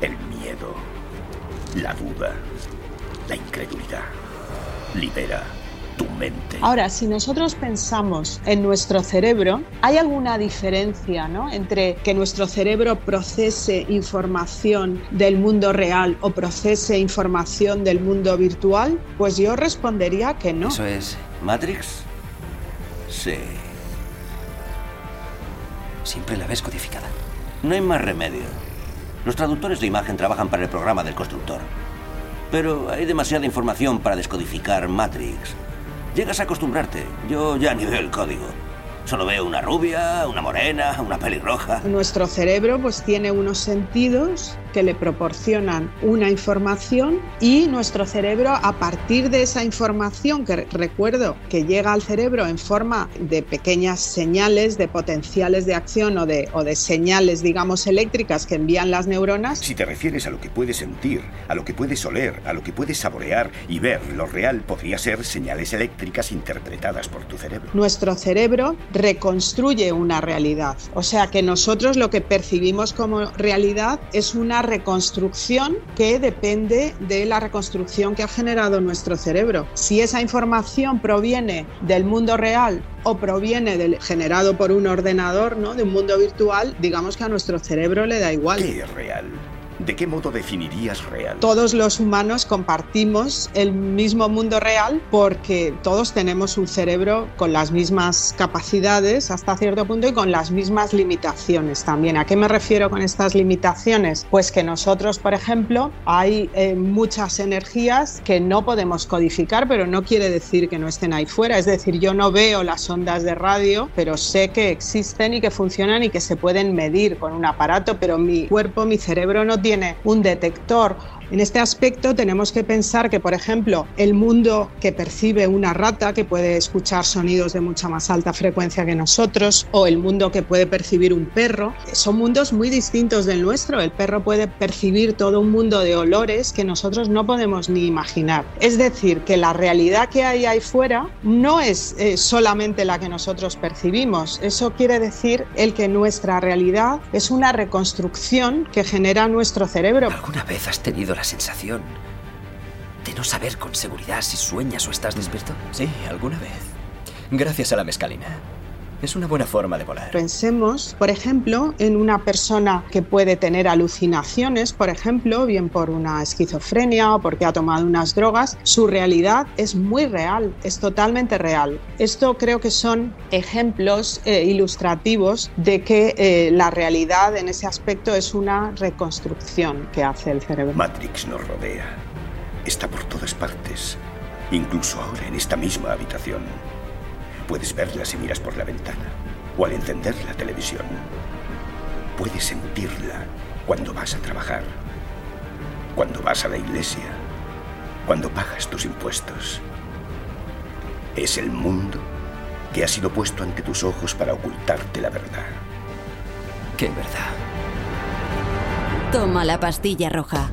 El miedo, la duda, la incredulidad. Libera tu mente. Ahora, si nosotros pensamos en nuestro cerebro, ¿hay alguna diferencia ¿no? entre que nuestro cerebro procese información del mundo real o procese información del mundo virtual? Pues yo respondería que no. ¿Eso es Matrix? Sí. Siempre la ves codificada. No hay más remedio. Los traductores de imagen trabajan para el programa del constructor. Pero hay demasiada información para descodificar Matrix. Llegas a acostumbrarte. Yo ya ni veo el código. Solo veo una rubia, una morena, una pelirroja. Nuestro cerebro pues tiene unos sentidos que le proporcionan una información y nuestro cerebro a partir de esa información que recuerdo que llega al cerebro en forma de pequeñas señales de potenciales de acción o de, o de señales digamos eléctricas que envían las neuronas. Si te refieres a lo que puedes sentir, a lo que puedes oler, a lo que puedes saborear y ver, lo real podría ser señales eléctricas interpretadas por tu cerebro. Nuestro cerebro reconstruye una realidad, o sea que nosotros lo que percibimos como realidad es una reconstrucción que depende de la reconstrucción que ha generado nuestro cerebro. Si esa información proviene del mundo real o proviene del generado por un ordenador, ¿no? de un mundo virtual, digamos que a nuestro cerebro le da igual. ¿Qué es real? ¿De qué modo definirías real? Todos los humanos compartimos el mismo mundo real porque todos tenemos un cerebro con las mismas capacidades hasta cierto punto y con las mismas limitaciones también. ¿A qué me refiero con estas limitaciones? Pues que nosotros, por ejemplo, hay eh, muchas energías que no podemos codificar, pero no quiere decir que no estén ahí fuera. Es decir, yo no veo las ondas de radio, pero sé que existen y que funcionan y que se pueden medir con un aparato, pero mi cuerpo, mi cerebro no tiene un detector en este aspecto tenemos que pensar que, por ejemplo, el mundo que percibe una rata, que puede escuchar sonidos de mucha más alta frecuencia que nosotros, o el mundo que puede percibir un perro, son mundos muy distintos del nuestro. El perro puede percibir todo un mundo de olores que nosotros no podemos ni imaginar. Es decir, que la realidad que hay ahí fuera no es eh, solamente la que nosotros percibimos. Eso quiere decir el que nuestra realidad es una reconstrucción que genera nuestro cerebro. ¿Alguna vez has tenido la sensación de no saber con seguridad si sueñas o estás despierto? Sí, alguna vez. Gracias a la mescalina. Es una buena forma de volar. Pensemos, por ejemplo, en una persona que puede tener alucinaciones, por ejemplo, bien por una esquizofrenia o porque ha tomado unas drogas. Su realidad es muy real, es totalmente real. Esto creo que son ejemplos eh, ilustrativos de que eh, la realidad en ese aspecto es una reconstrucción que hace el cerebro. Matrix nos rodea. Está por todas partes, incluso ahora en esta misma habitación. Puedes verla si miras por la ventana o al encender la televisión. Puedes sentirla cuando vas a trabajar, cuando vas a la iglesia, cuando pagas tus impuestos. Es el mundo que ha sido puesto ante tus ojos para ocultarte la verdad. ¿Qué verdad? Toma la pastilla roja.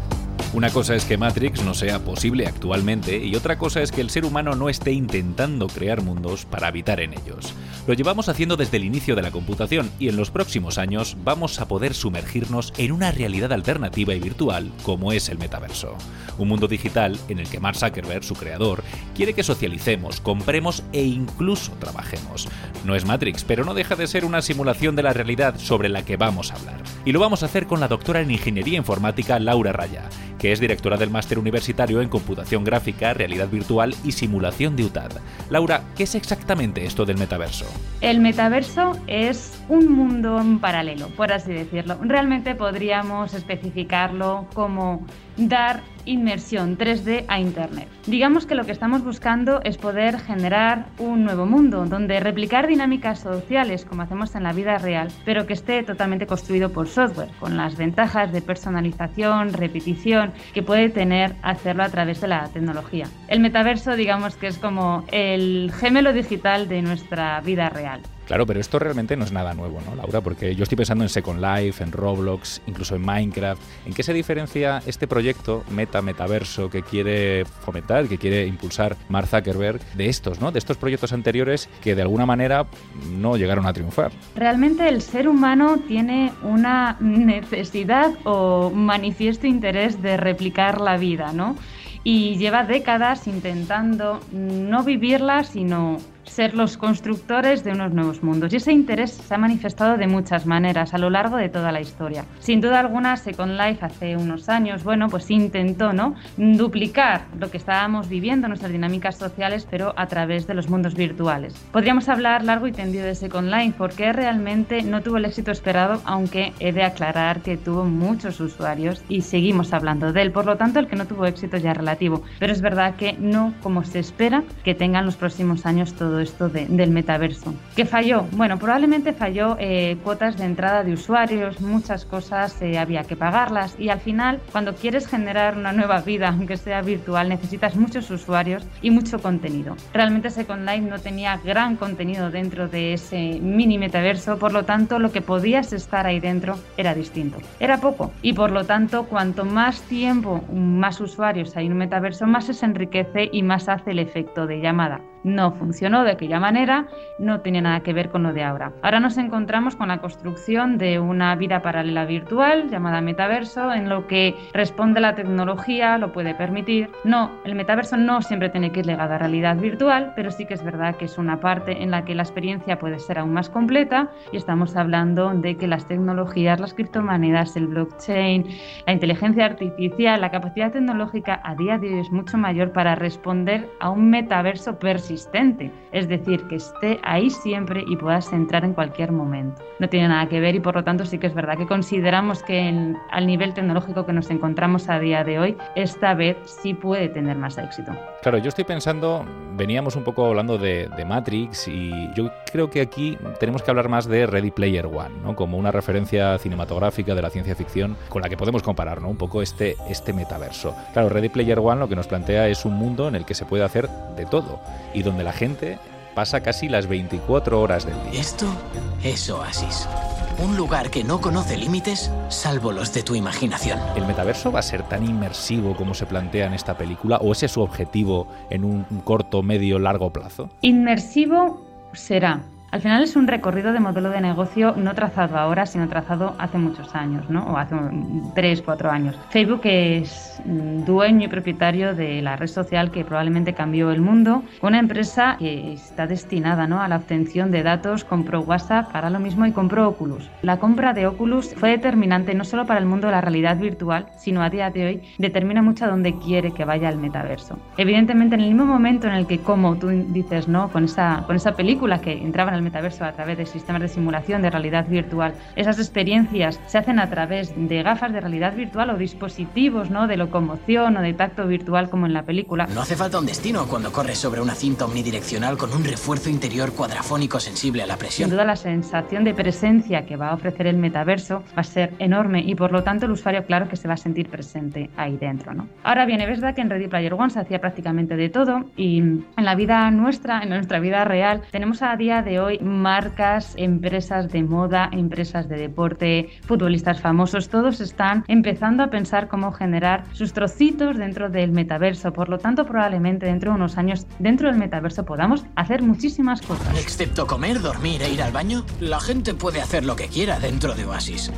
Una cosa es que Matrix no sea posible actualmente y otra cosa es que el ser humano no esté intentando crear mundos para habitar en ellos. Lo llevamos haciendo desde el inicio de la computación y en los próximos años vamos a poder sumergirnos en una realidad alternativa y virtual como es el metaverso. Un mundo digital en el que Mark Zuckerberg, su creador, quiere que socialicemos, compremos e incluso trabajemos. No es Matrix, pero no deja de ser una simulación de la realidad sobre la que vamos a hablar. Y lo vamos a hacer con la doctora en Ingeniería Informática Laura Raya, que es directora del máster universitario en computación gráfica, realidad virtual y simulación de UTAD. Laura, ¿qué es exactamente esto del metaverso? El metaverso es un mundo paralelo, por así decirlo. Realmente podríamos especificarlo como dar inmersión 3D a Internet. Digamos que lo que estamos buscando es poder generar un nuevo mundo donde replicar dinámicas sociales como hacemos en la vida real, pero que esté totalmente construido por software, con las ventajas de personalización, repetición que puede tener hacerlo a través de la tecnología. El metaverso digamos que es como el gemelo digital de nuestra vida real. Claro, pero esto realmente no es nada nuevo, ¿no, Laura? Porque yo estoy pensando en Second Life, en Roblox, incluso en Minecraft. ¿En qué se diferencia este proyecto meta metaverso que quiere fomentar, que quiere impulsar Mark Zuckerberg de estos, ¿no? De estos proyectos anteriores que de alguna manera no llegaron a triunfar. Realmente el ser humano tiene una necesidad o manifiesto interés de replicar la vida, ¿no? Y lleva décadas intentando no vivirla, sino ser los constructores de unos nuevos mundos. Y ese interés se ha manifestado de muchas maneras a lo largo de toda la historia. Sin duda alguna, Second Life hace unos años, bueno, pues intentó, ¿no? Duplicar lo que estábamos viviendo, nuestras dinámicas sociales, pero a través de los mundos virtuales. Podríamos hablar largo y tendido de Second Life porque realmente no tuvo el éxito esperado, aunque he de aclarar que tuvo muchos usuarios y seguimos hablando de él. Por lo tanto, el que no tuvo éxito ya es relativo. Pero es verdad que no como se espera que tengan los próximos años todo esto del metaverso. ¿Qué falló? Bueno, probablemente falló eh, cuotas de entrada de usuarios, muchas cosas eh, había que pagarlas y al final, cuando quieres generar una nueva vida, aunque sea virtual, necesitas muchos usuarios y mucho contenido. Realmente Second Life no tenía gran contenido dentro de ese mini metaverso, por lo tanto, lo que podías estar ahí dentro era distinto. Era poco y por lo tanto, cuanto más tiempo, más usuarios hay en un metaverso, más se enriquece y más hace el efecto de llamada no funcionó de aquella manera, no tiene nada que ver con lo de ahora. Ahora nos encontramos con la construcción de una vida paralela virtual llamada metaverso, en lo que responde la tecnología, lo puede permitir. No, el metaverso no siempre tiene que ir ligado a realidad virtual, pero sí que es verdad que es una parte en la que la experiencia puede ser aún más completa y estamos hablando de que las tecnologías, las criptomonedas, el blockchain, la inteligencia artificial, la capacidad tecnológica a día de hoy es mucho mayor para responder a un metaverso personal es decir, que esté ahí siempre y puedas entrar en cualquier momento. No tiene nada que ver y por lo tanto sí que es verdad que consideramos que al nivel tecnológico que nos encontramos a día de hoy, esta vez sí puede tener más éxito. Claro, yo estoy pensando, veníamos un poco hablando de, Matrix y yo creo que aquí tenemos que hablar más de Ready Player One, ¿no? como una referencia cinematográfica de la ciencia ficción con la que podemos comparar ¿no? un poco este, este metaverso. Claro, Ready Player One lo que nos plantea es un mundo en el que se puede hacer de todo y donde la gente pasa casi las 24 horas del día. Esto es Oasis. Un lugar que no conoce límites salvo los de tu imaginación. ¿El metaverso va a ser tan inmersivo como se plantea en esta película o ese es su objetivo en un corto, medio, largo plazo? Inmersivo será, Al final es un recorrido de modelo de negocio no trazado ahora, sino trazado hace muchos años, ¿no? O hace tres, cuatro años. Facebook es dueño y propietario de la red social que probablemente cambió el mundo, una empresa que está destinada ¿no? a la obtención de datos, compró WhatsApp para lo mismo y compró Oculus. La compra de Oculus fue determinante no solo para el mundo de la realidad virtual, sino a día de hoy determina mucho a dónde quiere que vaya el metaverso. Evidentemente, en el mismo momento en el que, como tú dices, ¿no? con, esa, con esa película que entraba en el metaverso a través de sistemas de simulación de realidad virtual, esas experiencias se hacen a través de gafas de realidad virtual o dispositivos ¿no? de locomoción o de tacto virtual como en la película. No hace falta un destino cuando corres sobre una cinta omnidireccional con un refuerzo interior cuadrafónico sensible a la presión. Sin duda la sensación de presencia que va a ofrecer el metaverso va a ser enorme y por lo tanto el usuario claro que se va a sentir presente ahí dentro. ¿no? Ahora bien, es verdad que en Ready Player One se hacía prácticamente de todo y en la vida nuestra, en nuestra vida real, tenemos a día de hoy marcas, empresas de moda, empresas de deporte, futbolistas famosos, todos están empezando a pensar cómo generar sus trocitos dentro del metaverso. Por lo tanto, probablemente dentro de unos años, dentro del metaverso podamos hacer muchísimas cosas. Excepto comer, dormir e ir al baño, la gente puede hacer lo que quiera dentro de Oasis.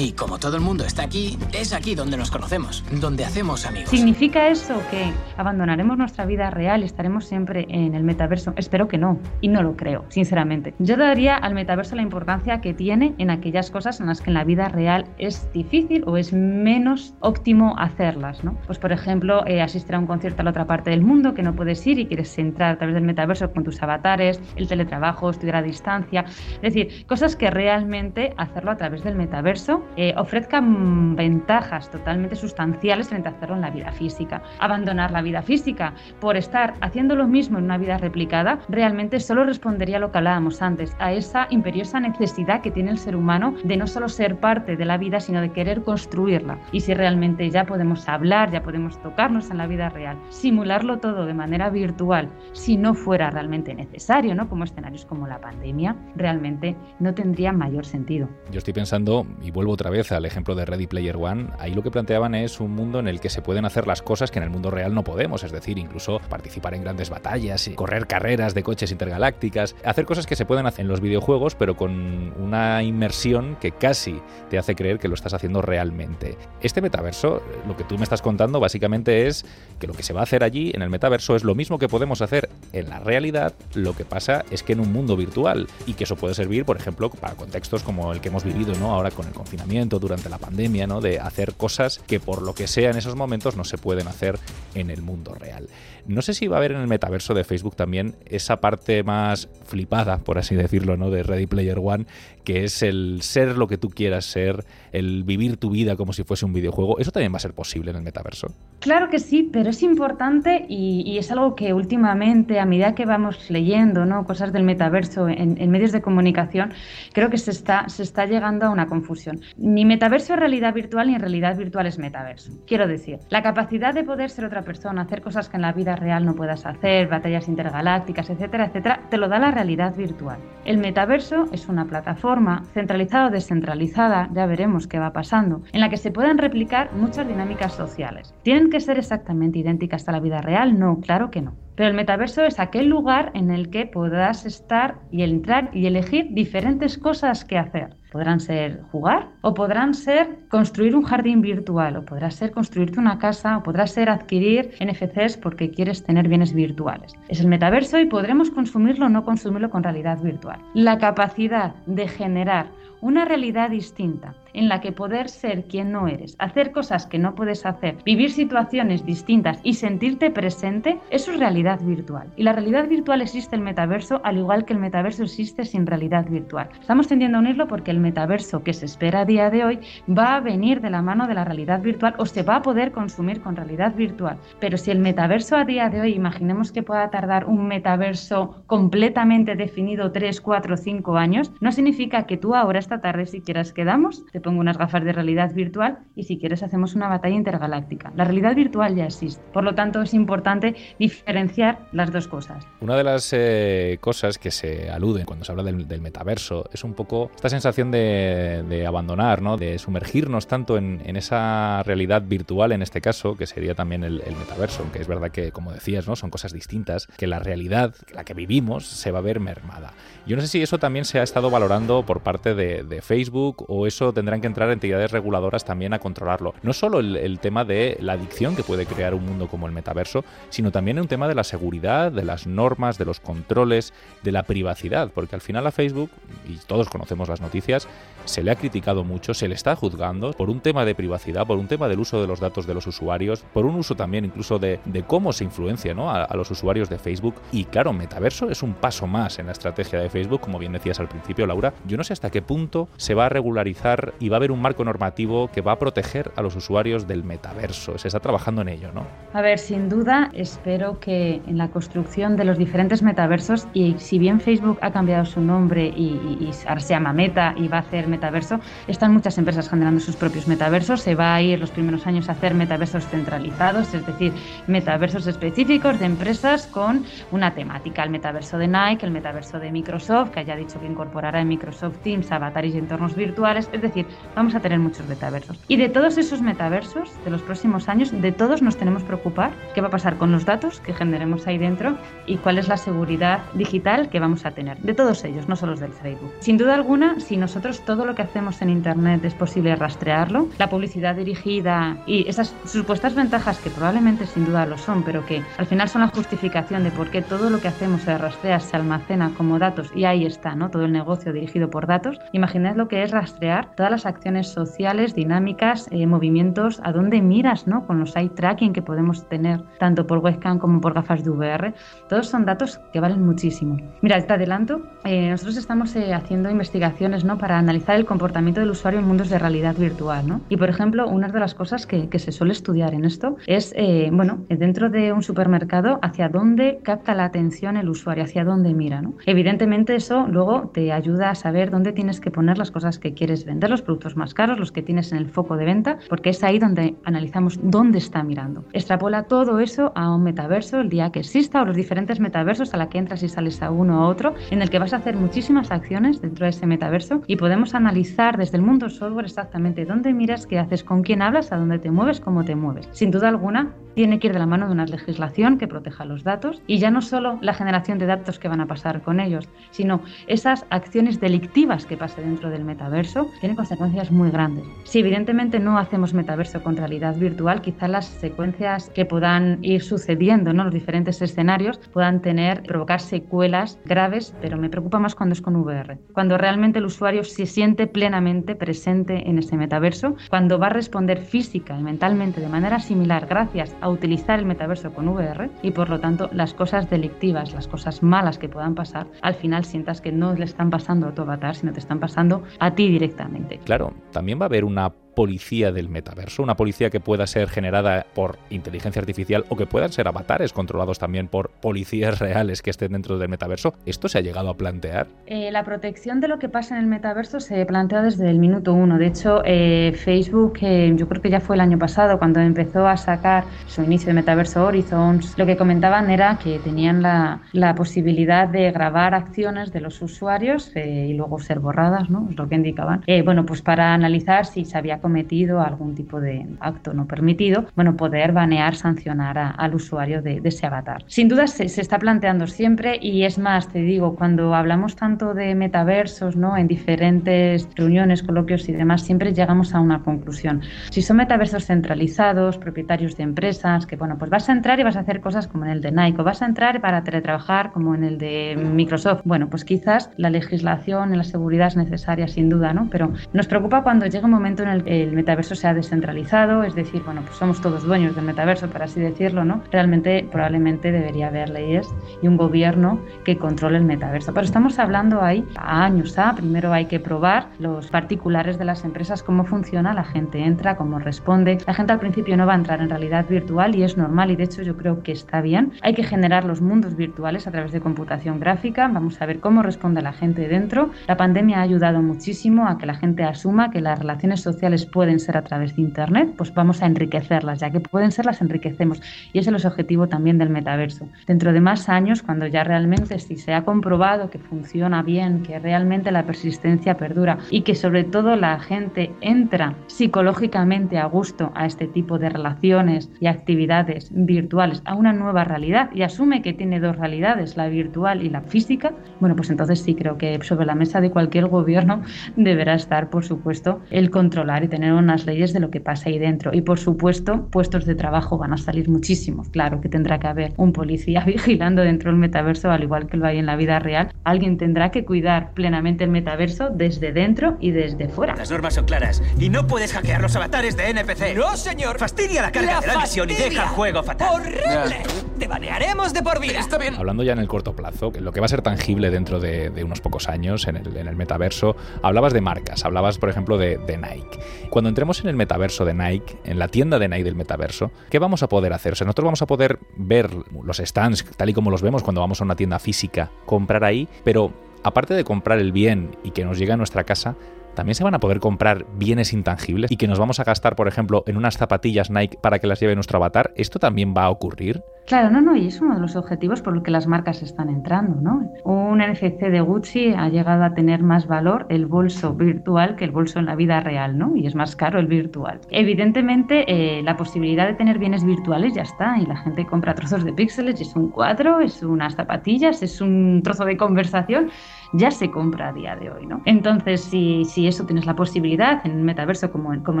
Y como todo el mundo está aquí, es aquí donde nos conocemos, donde hacemos amigos. ¿Significa eso que abandonaremos nuestra vida real y estaremos siempre en el metaverso? Espero que no, y no lo creo, sinceramente. Yo daría al metaverso la importancia que tiene en aquellas cosas en las que en la vida real es difícil o es menos óptimo hacerlas, ¿no? Pues por ejemplo, eh, asistir a un concierto a la otra parte del mundo que no puedes ir y quieres entrar a través del metaverso con tus avatares, el teletrabajo, estudiar a distancia, es decir, cosas que realmente hacerlo a través del metaverso eh, ofrezcan ventajas totalmente sustanciales frente a hacerlo en la vida física. Abandonar la vida física por estar haciendo lo mismo en una vida replicada realmente solo respondería a lo que hablábamos antes, a esa imperiosa necesidad que tiene el ser humano de no solo ser parte de la vida, sino de querer construirla. Y si realmente ya podemos hablar, ya podemos tocarnos en la vida real, simularlo todo de manera virtual, si no fuera realmente necesario, ¿no? Como escenarios como la pandemia, realmente no tendría mayor sentido. Yo estoy pensando, y vuelvo otra vez al ejemplo de Ready Player One, ahí lo que planteaban es un mundo en el que se pueden hacer las cosas que en el mundo real no podemos, es decir, incluso participar en grandes batallas, correr carreras de coches intergalácticas, hacer cosas que se pueden hacer en los videojuegos, pero con una inmersión que casi te hace creer que lo estás haciendo realmente. Este metaverso, lo que tú me estás contando básicamente es que lo que se va a hacer allí en el metaverso es lo mismo que podemos hacer en la realidad, lo que pasa es que en un mundo virtual y que eso puede servir, por ejemplo, para contextos como el que hemos vivido, ¿no? Ahora con el confinamiento durante la pandemia, ¿no? De hacer cosas que por lo que sea en esos momentos no se pueden hacer en el mundo real. No sé si va a haber en el metaverso de Facebook también esa parte más flipada, por así decirlo, ¿no? De Ready Player One, que es el ser lo que tú quieras ser, el vivir tu vida como si fuese un videojuego. ¿Eso también va a ser posible en el metaverso? Claro que sí, pero es importante y, es algo que últimamente, a medida que vamos leyendo ¿no? cosas del metaverso en, medios de comunicación, creo que se está, se está llegando a una confusión. Ni metaverso es realidad virtual, ni realidad virtual es metaverso. Quiero decir, la capacidad de poder ser otra persona, hacer cosas que en la vida real no puedas hacer, batallas intergalácticas, etcétera, etcétera, te lo da la realidad virtual. El metaverso es una plataforma centralizada o descentralizada, ya veremos qué va pasando, en la que se pueden replicar muchas dinámicas sociales. ¿Tienen que ser exactamente idénticas a la vida real? No, claro que no. Pero el metaverso es aquel lugar en el que podrás estar y entrar y elegir diferentes cosas que hacer. Podrán ser jugar o podrán ser construir un jardín virtual o podrá ser construirte una casa o podrá ser adquirir NFCs porque quieres tener bienes virtuales. Es el metaverso y podremos consumirlo o no consumirlo con realidad virtual. La capacidad de generar una realidad distinta en la que poder ser quien no eres, hacer cosas que no puedes hacer, vivir situaciones distintas y sentirte presente, eso es realidad virtual. Y la realidad virtual existe el metaverso al igual que el metaverso existe sin realidad virtual. Estamos tendiendo a unirlo porque el metaverso que se espera a día de hoy va a venir de la mano de la realidad virtual o se va a poder consumir con realidad virtual. Pero si el metaverso a día de hoy, imaginemos que pueda tardar un metaverso completamente definido 3, 4, 5 años, no significa que tú ahora esta tarde, si quieres, quedamos, pongo unas gafas de realidad virtual y si quieres hacemos una batalla intergaláctica. La realidad virtual ya existe. Por lo tanto, es importante diferenciar las dos cosas. Una de las eh, cosas que se aluden cuando se habla del, metaverso es un poco esta sensación de, abandonar, ¿no? de sumergirnos tanto en, esa realidad virtual, en este caso, que sería también el, metaverso, aunque es verdad que, como decías, ¿no? son cosas distintas, que la realidad, la que vivimos, se va a ver mermada. Yo no sé si eso también se ha estado valorando por parte de, Facebook o eso tendrán que entrar entidades reguladoras también a controlarlo. No solo el, tema de la adicción que puede crear un mundo como el metaverso, sino también un tema de la seguridad, de las normas, de los controles, de la privacidad, porque al final a Facebook, y todos conocemos las noticias, se le ha criticado mucho, se le está juzgando por un tema de privacidad, por un tema del uso de los datos de los usuarios, por un uso también incluso de, cómo se influencia ¿no? a, a, los usuarios de Facebook. Y claro, metaverso es un paso más en la estrategia de Facebook, como bien decías al principio, Laura. Yo no sé hasta qué punto se va a regularizar y va a haber un marco normativo que va a proteger a los usuarios del metaverso. Se está trabajando en ello, ¿no? A ver, sin duda, espero que en la construcción de los diferentes metaversos, y si bien Facebook ha cambiado su nombre y, y ahora se llama Meta y va a hacer metaverso, están muchas empresas generando sus propios metaversos. Se va a ir los primeros años a hacer metaversos centralizados, es decir, metaversos específicos de empresas con una temática. El metaverso de Nike, el metaverso de Microsoft, que haya dicho que incorporará en Microsoft Teams avatares y entornos virtuales. Es decir, vamos a tener muchos metaversos. Y de todos esos metaversos de los próximos años, de todos nos tenemos que preocupar qué va a pasar con los datos que generemos ahí dentro y cuál es la seguridad digital que vamos a tener. De todos ellos, no solo los del Facebook. Sin duda alguna, si nosotros todo lo que hacemos en Internet es posible rastrearlo, la publicidad dirigida y esas supuestas ventajas que probablemente sin duda lo son, pero que al final son la justificación de por qué todo lo que hacemos se rastrea, se almacena como datos y ahí está, ¿no? Todo el negocio dirigido por datos. Imaginad lo que es rastrear todas las acciones sociales, dinámicas, eh, movimientos, a dónde miras, ¿no? Con los eye tracking que podemos tener tanto por webcam como por gafas de VR. Todos son datos que valen muchísimo. Mira, te adelanto, eh, nosotros estamos eh, haciendo investigaciones, ¿no? Para analizar el comportamiento del usuario en mundos de realidad virtual, ¿no? Y por ejemplo, una de las cosas que, se suele estudiar en esto es, bueno, dentro de un supermercado, hacia dónde capta la atención el usuario, hacia dónde mira, ¿no? Evidentemente eso luego te ayuda a saber dónde tienes que poner las cosas que quieres vender, los productos más caros, los que tienes en el foco de venta, porque es ahí donde analizamos dónde está mirando. Extrapola todo eso a un metaverso el día que exista o los diferentes metaversos a la que entras y sales a uno a otro, en el que vas a hacer muchísimas acciones dentro de ese metaverso y podemos desde el mundo software exactamente dónde miras, qué haces, con quién hablas, a dónde te mueves, cómo te mueves. Sin duda alguna, tiene que ir de la mano de una legislación que proteja los datos y ya no solo la generación de datos que van a pasar con ellos, sino esas acciones delictivas que pase dentro del metaverso tienen consecuencias muy grandes. Si evidentemente no hacemos metaverso con realidad virtual, quizá las secuencias que puedan ir sucediendo, ¿no? los diferentes escenarios, puedan tener, provocar secuelas graves, pero me preocupa más cuando es con VR. Cuando realmente el usuario se siente plenamente presente en ese metaverso, cuando va a responder física y mentalmente de manera similar gracias a utilizar el metaverso con VR y por lo tanto las cosas delictivas, las cosas malas que puedan pasar, al final sientas que no le están pasando a tu avatar, sino te están pasando a ti directamente. Claro, también va a haber una policía del metaverso, una policía que pueda ser generada por inteligencia artificial o que puedan ser avatares controlados también por policías reales que estén dentro del metaverso. ¿Esto se ha llegado a plantear? Eh, la protección de lo que pasa en el metaverso se plantea desde el minuto uno. De hecho, eh, Facebook, eh, yo creo que ya fue el año pasado, cuando empezó a sacar su inicio de Metaverso Horizons, lo que comentaban era que tenían la, la posibilidad de grabar acciones de los usuarios y luego ser borradas, ¿no? Es lo que indicaban. bueno, pues para analizar si se había cometido algún tipo de acto no permitido, bueno, poder banear, sancionar al usuario de, ese avatar. Sin duda se, está planteando siempre y es más, te digo, cuando hablamos tanto de metaversos, ¿no? En diferentes reuniones, coloquios y demás, siempre llegamos a una conclusión. Si son metaversos centralizados, propietarios de empresas, que bueno, pues vas a entrar y vas a hacer cosas como en el de Nike, o vas a entrar para teletrabajar como en el de Microsoft. Bueno, pues quizás la legislación y la seguridad es necesaria sin duda, ¿no? Pero nos preocupa cuando llega un momento en el el metaverso sea descentralizado, es decir, bueno, pues somos todos dueños del metaverso, por así decirlo, ¿no? Realmente probablemente debería haber leyes y un gobierno que controle el metaverso. Pero estamos hablando ahí a años ¿ah? Primero hay que probar los particulares de las empresas cómo funciona, la gente entra, cómo responde. La gente al principio no va a entrar en realidad virtual y es normal y de hecho yo creo que está bien. Hay que generar los mundos virtuales a través de computación gráfica. Vamos a ver cómo responde la gente dentro. La pandemia ha ayudado muchísimo a que la gente asuma que las relaciones sociales pueden ser a través de Internet. Pues vamos a enriquecerlas, ya que pueden ser, las enriquecemos. Y ese es el objetivo también del metaverso. Dentro de más años, cuando ya realmente si se ha comprobado que funciona bien, que realmente la persistencia perdura y que sobre todo la gente entra psicológicamente a gusto a este tipo de relaciones y actividades virtuales, a una nueva realidad y asume que tiene dos realidades, la virtual y la física, bueno, pues entonces sí creo que sobre la mesa de cualquier gobierno <laughs> deberá estar, por supuesto, el controlar tener unas leyes de lo que pasa ahí dentro. Y por supuesto, puestos de trabajo van a salir muchísimos. Claro que tendrá que haber un policía <laughs> vigilando dentro del metaverso, al igual que lo hay en la vida real. Alguien tendrá que cuidar plenamente el metaverso desde dentro y desde fuera. Las normas son claras y no puedes hackear los avatares de NPC. No, señor. Fastidia la carga de la misión y deja el juego fatal. ¡Horrible! Te banearemos de por vida. Está bien. Hablando ya en el corto plazo, lo que va a ser tangible dentro de, unos pocos años en el, en el, metaverso, hablabas de marcas, hablabas, por ejemplo, de, de Nike. Cuando entremos en el metaverso de Nike, en la tienda de Nike del metaverso, ¿qué vamos a poder hacer? O sea, nosotros vamos a poder ver los stands tal y como los vemos cuando vamos a una tienda física, comprar ahí, pero aparte de comprar el bien y que nos llegue a nuestra casa, también se van a poder comprar bienes intangibles y que nos vamos a gastar, por ejemplo, en unas zapatillas Nike para que las lleve nuestro avatar. ¿Esto también va a ocurrir? Claro, no, no, y es uno de los objetivos por los que las marcas están entrando, ¿no? Un NFC de Gucci ha llegado a tener más valor el bolso virtual que el bolso en la vida real, ¿no? Y es más caro el virtual. Evidentemente, eh, la posibilidad de tener bienes virtuales ya está, y la gente compra trozos de píxeles, es un cuadro, es unas zapatillas, es un trozo de conversación, ya se compra a día de hoy, ¿no? Entonces, si, si eso tienes la posibilidad en el metaverso como en, como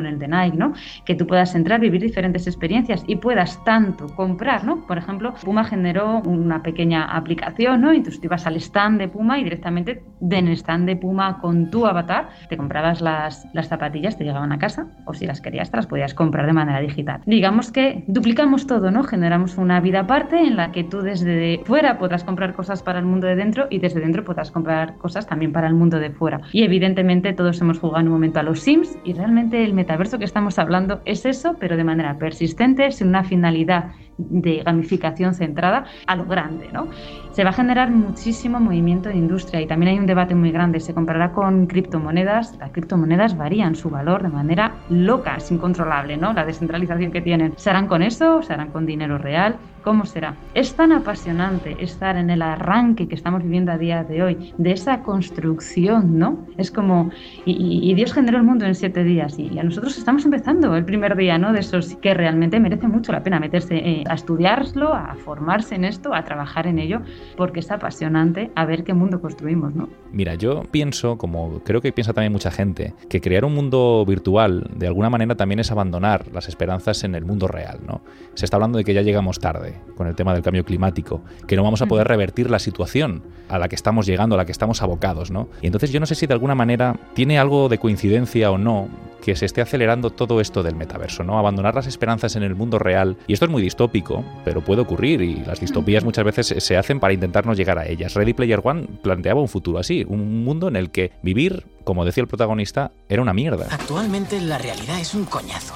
en el de Nike, ¿no? Que tú puedas entrar, vivir diferentes experiencias y puedas tanto comprar, ¿no? Por ejemplo, Puma generó una pequeña aplicación, ¿no? Y tú ibas al stand de Puma y directamente en el stand de Puma con tu avatar te comprabas las, las zapatillas, te llegaban a casa o si las querías te las podías comprar de manera digital. Digamos que duplicamos todo, ¿no? Generamos una vida aparte en la que tú desde fuera podrás comprar cosas para el mundo de dentro y desde dentro podrás comprar cosas también para el mundo de fuera. Y evidentemente todos hemos jugado en un momento a los Sims y realmente el metaverso que estamos hablando es eso, pero de manera persistente, sin una finalidad de gamificación centrada a lo grande, ¿no? Se va a generar muchísimo movimiento de industria y también hay un debate muy grande. Se comprará con criptomonedas. Las criptomonedas varían su valor de manera loca, es incontrolable, ¿no? La descentralización que tienen. ¿Se harán con eso? ¿Se harán con dinero real? ¿Cómo será? Es tan apasionante estar en el arranque que estamos viviendo a día de hoy, de esa construcción, ¿no? Es como, y, y Dios generó el mundo en siete días y, a nosotros estamos empezando el primer día, ¿no? De esos que realmente merece mucho la pena meterse eh, a estudiarlo, a formarse en esto, a trabajar en ello, porque es apasionante a ver qué mundo construimos, ¿no? Mira, yo pienso, como creo que piensa también mucha gente, que crear un mundo virtual de alguna manera también es abandonar las esperanzas en el mundo real, ¿no? Se está hablando de que ya llegamos tarde con el tema del cambio climático, que no vamos a poder revertir la situación a la que estamos llegando, a la que estamos abocados, ¿no? Y entonces yo no sé si de alguna manera tiene algo de coincidencia o no que se esté acelerando todo esto del metaverso, ¿no? Abandonar las esperanzas en el mundo real. Y esto es muy distópico, pero puede ocurrir y las distopías muchas veces se hacen para intentarnos llegar a ellas. Ready Player One planteaba un futuro así, un mundo en el que vivir, como decía el protagonista, era una mierda. Actualmente la realidad es un coñazo.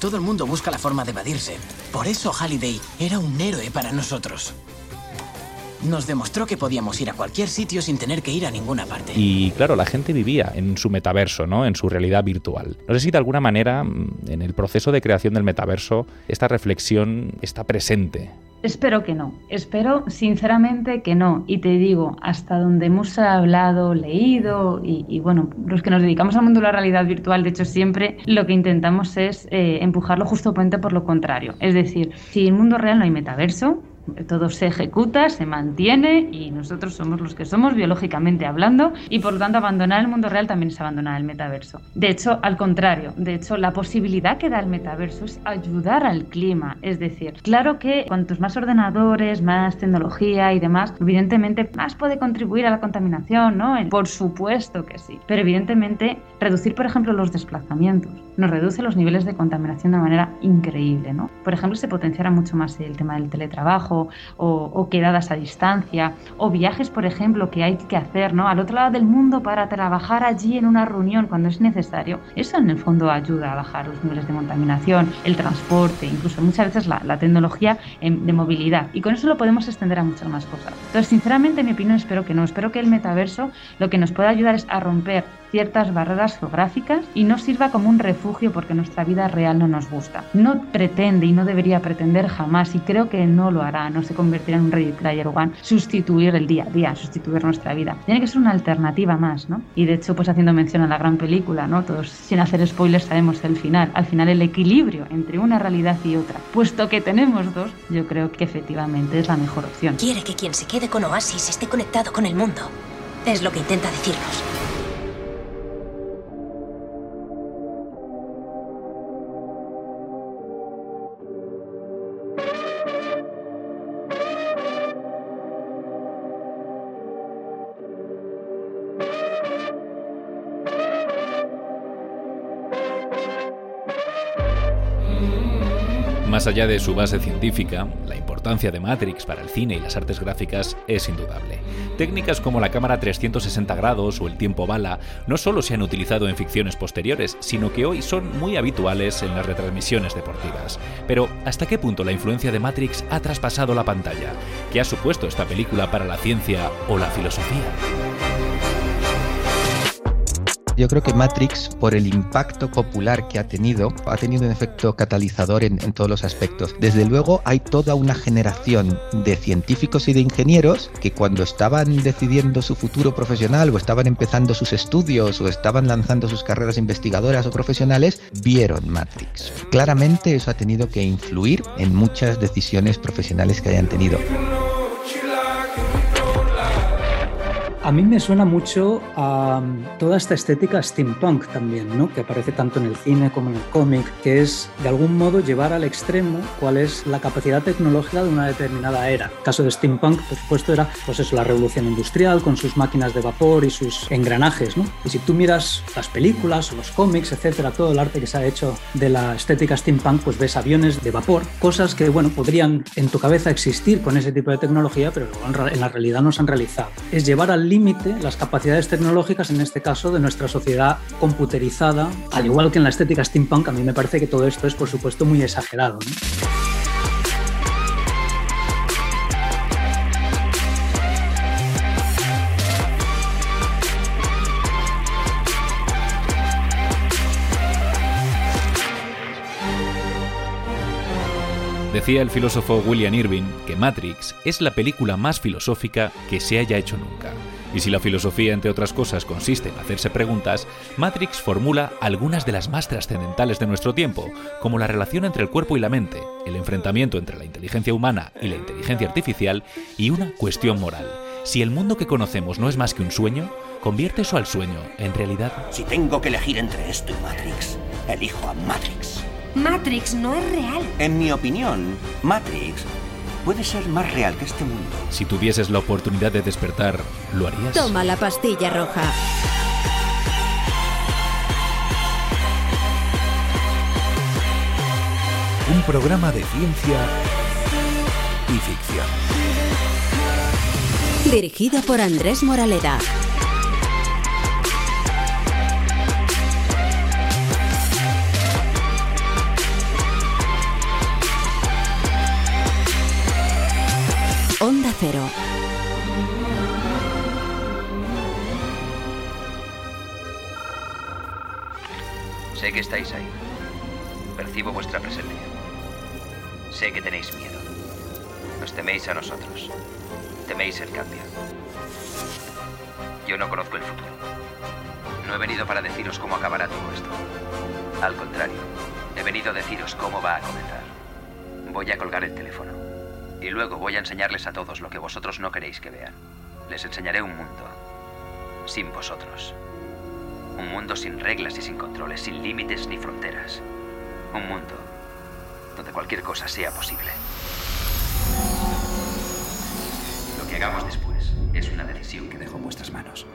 Todo el mundo busca la forma de evadirse. Por eso Halliday era un héroe para nosotros. Nos demostró que podíamos ir a cualquier sitio sin tener que ir a ninguna parte. Y claro, la gente vivía en su metaverso, ¿no? En su realidad virtual. No sé si de alguna manera mm, en el proceso de creación del metaverso esta reflexión está presente. Espero que no, espero sinceramente que no. Y te digo, hasta donde hemos hablado, leído y, bueno, los que nos dedicamos al mundo de la realidad virtual, de hecho siempre lo que intentamos es eh, empujarlo justamente por lo contrario. Es decir, si el mundo real no hay metaverso, todo se ejecuta, se mantiene y nosotros somos los que somos biológicamente hablando y por lo tanto abandonar el mundo real también es abandonar el metaverso. De hecho, al contrario, de hecho la posibilidad que da el metaverso es ayudar al clima, es decir, claro que cuantos más ordenadores, más tecnología y demás, evidentemente más puede contribuir a la contaminación, ¿no? Por supuesto que sí, pero evidentemente reducir, por ejemplo, los desplazamientos nos reduce los niveles de contaminación de manera increíble. ¿no? Por ejemplo, se potenciará mucho más el tema del teletrabajo o, quedadas a distancia o viajes, por ejemplo, que hay que hacer ¿no? al otro lado del mundo para trabajar allí en una reunión cuando es necesario. Eso en el fondo ayuda a bajar los niveles de contaminación, el transporte, incluso muchas veces la, la tecnología de movilidad. Y con eso lo podemos extender a muchas más cosas. Entonces, sinceramente, en mi opinión, espero que no. Espero que el metaverso lo que nos pueda ayudar es a romper ciertas barreras geográficas y no sirva como un refugio porque nuestra vida real no nos gusta. No pretende y no debería pretender jamás, y creo que no lo hará, no se convertirá en un Ready Player One, sustituir el día a día, sustituir nuestra vida. Tiene que ser una alternativa más, ¿no? Y de hecho, pues haciendo mención a la gran película, ¿no? Todos, sin hacer spoilers, sabemos el final. Al final, el equilibrio entre una realidad y otra. Puesto que tenemos dos, yo creo que efectivamente es la mejor opción. Quiere que quien se quede con Oasis esté conectado con el mundo. Es lo que intenta decirnos. Allá de su base científica, la importancia de Matrix para el cine y las artes gráficas es indudable. Técnicas como la cámara 360 grados o el tiempo bala no solo se han utilizado en ficciones posteriores, sino que hoy son muy habituales en las retransmisiones deportivas. Pero, ¿hasta qué punto la influencia de Matrix ha traspasado la pantalla? ¿Qué ha supuesto esta película para la ciencia o la filosofía? Yo creo que Matrix, por el impacto popular que ha tenido, ha tenido un efecto catalizador en, todos los aspectos. Desde luego hay toda una generación de científicos y de ingenieros que cuando estaban decidiendo su futuro profesional o estaban empezando sus estudios o estaban lanzando sus carreras investigadoras o profesionales, vieron Matrix. Claramente eso ha tenido que influir en muchas decisiones profesionales que hayan tenido. A mí me suena mucho a toda esta estética steampunk también, ¿no? que aparece tanto en el cine como en el cómic, que es de algún modo llevar al extremo cuál es la capacidad tecnológica de una determinada era. El caso de steampunk, por supuesto, era pues eso, la revolución industrial con sus máquinas de vapor y sus engranajes. ¿no? Y si tú miras las películas los cómics, etcétera, todo el arte que se ha hecho de la estética steampunk, pues ves aviones de vapor, cosas que bueno, podrían en tu cabeza existir con ese tipo de tecnología, pero en la realidad no se han realizado. Es llevar al límite las capacidades tecnológicas, en este caso, de nuestra sociedad computerizada. Al igual que en la estética steampunk, a mí me parece que todo esto es, por supuesto, muy exagerado. Decía el filósofo William Irving que Matrix es la película más filosófica que se haya hecho nunca. Y si la filosofía, entre otras cosas, consiste en hacerse preguntas, Matrix formula algunas de las más trascendentales de nuestro tiempo, como la relación entre el cuerpo y la mente, el enfrentamiento entre la inteligencia humana y la inteligencia artificial, y una cuestión moral. Si el mundo que conocemos no es más que un sueño, convierte eso al sueño en realidad. Si tengo que elegir entre esto y Matrix, elijo a Matrix. Matrix no es real. En mi opinión, Matrix puede ser más real que este mundo. Si tuvieses la oportunidad de despertar, ¿lo harías? Toma la pastilla roja. Un programa de ciencia y ficción. Dirigido por Andrés Moraleda. Cero. Sé que estáis ahí. Percibo vuestra presencia. Sé que tenéis miedo. Nos teméis a nosotros. Teméis el cambio. Yo no conozco el futuro. No he venido para deciros cómo acabará todo esto. Al contrario, he venido a deciros cómo va a comenzar. Voy a colgar el teléfono. Y luego voy a enseñarles a todos lo que vosotros no queréis que vean. Les enseñaré un mundo sin vosotros. Un mundo sin reglas y sin controles, sin límites ni fronteras. Un mundo donde cualquier cosa sea posible. Lo que hagamos después es una decisión que dejo en vuestras manos.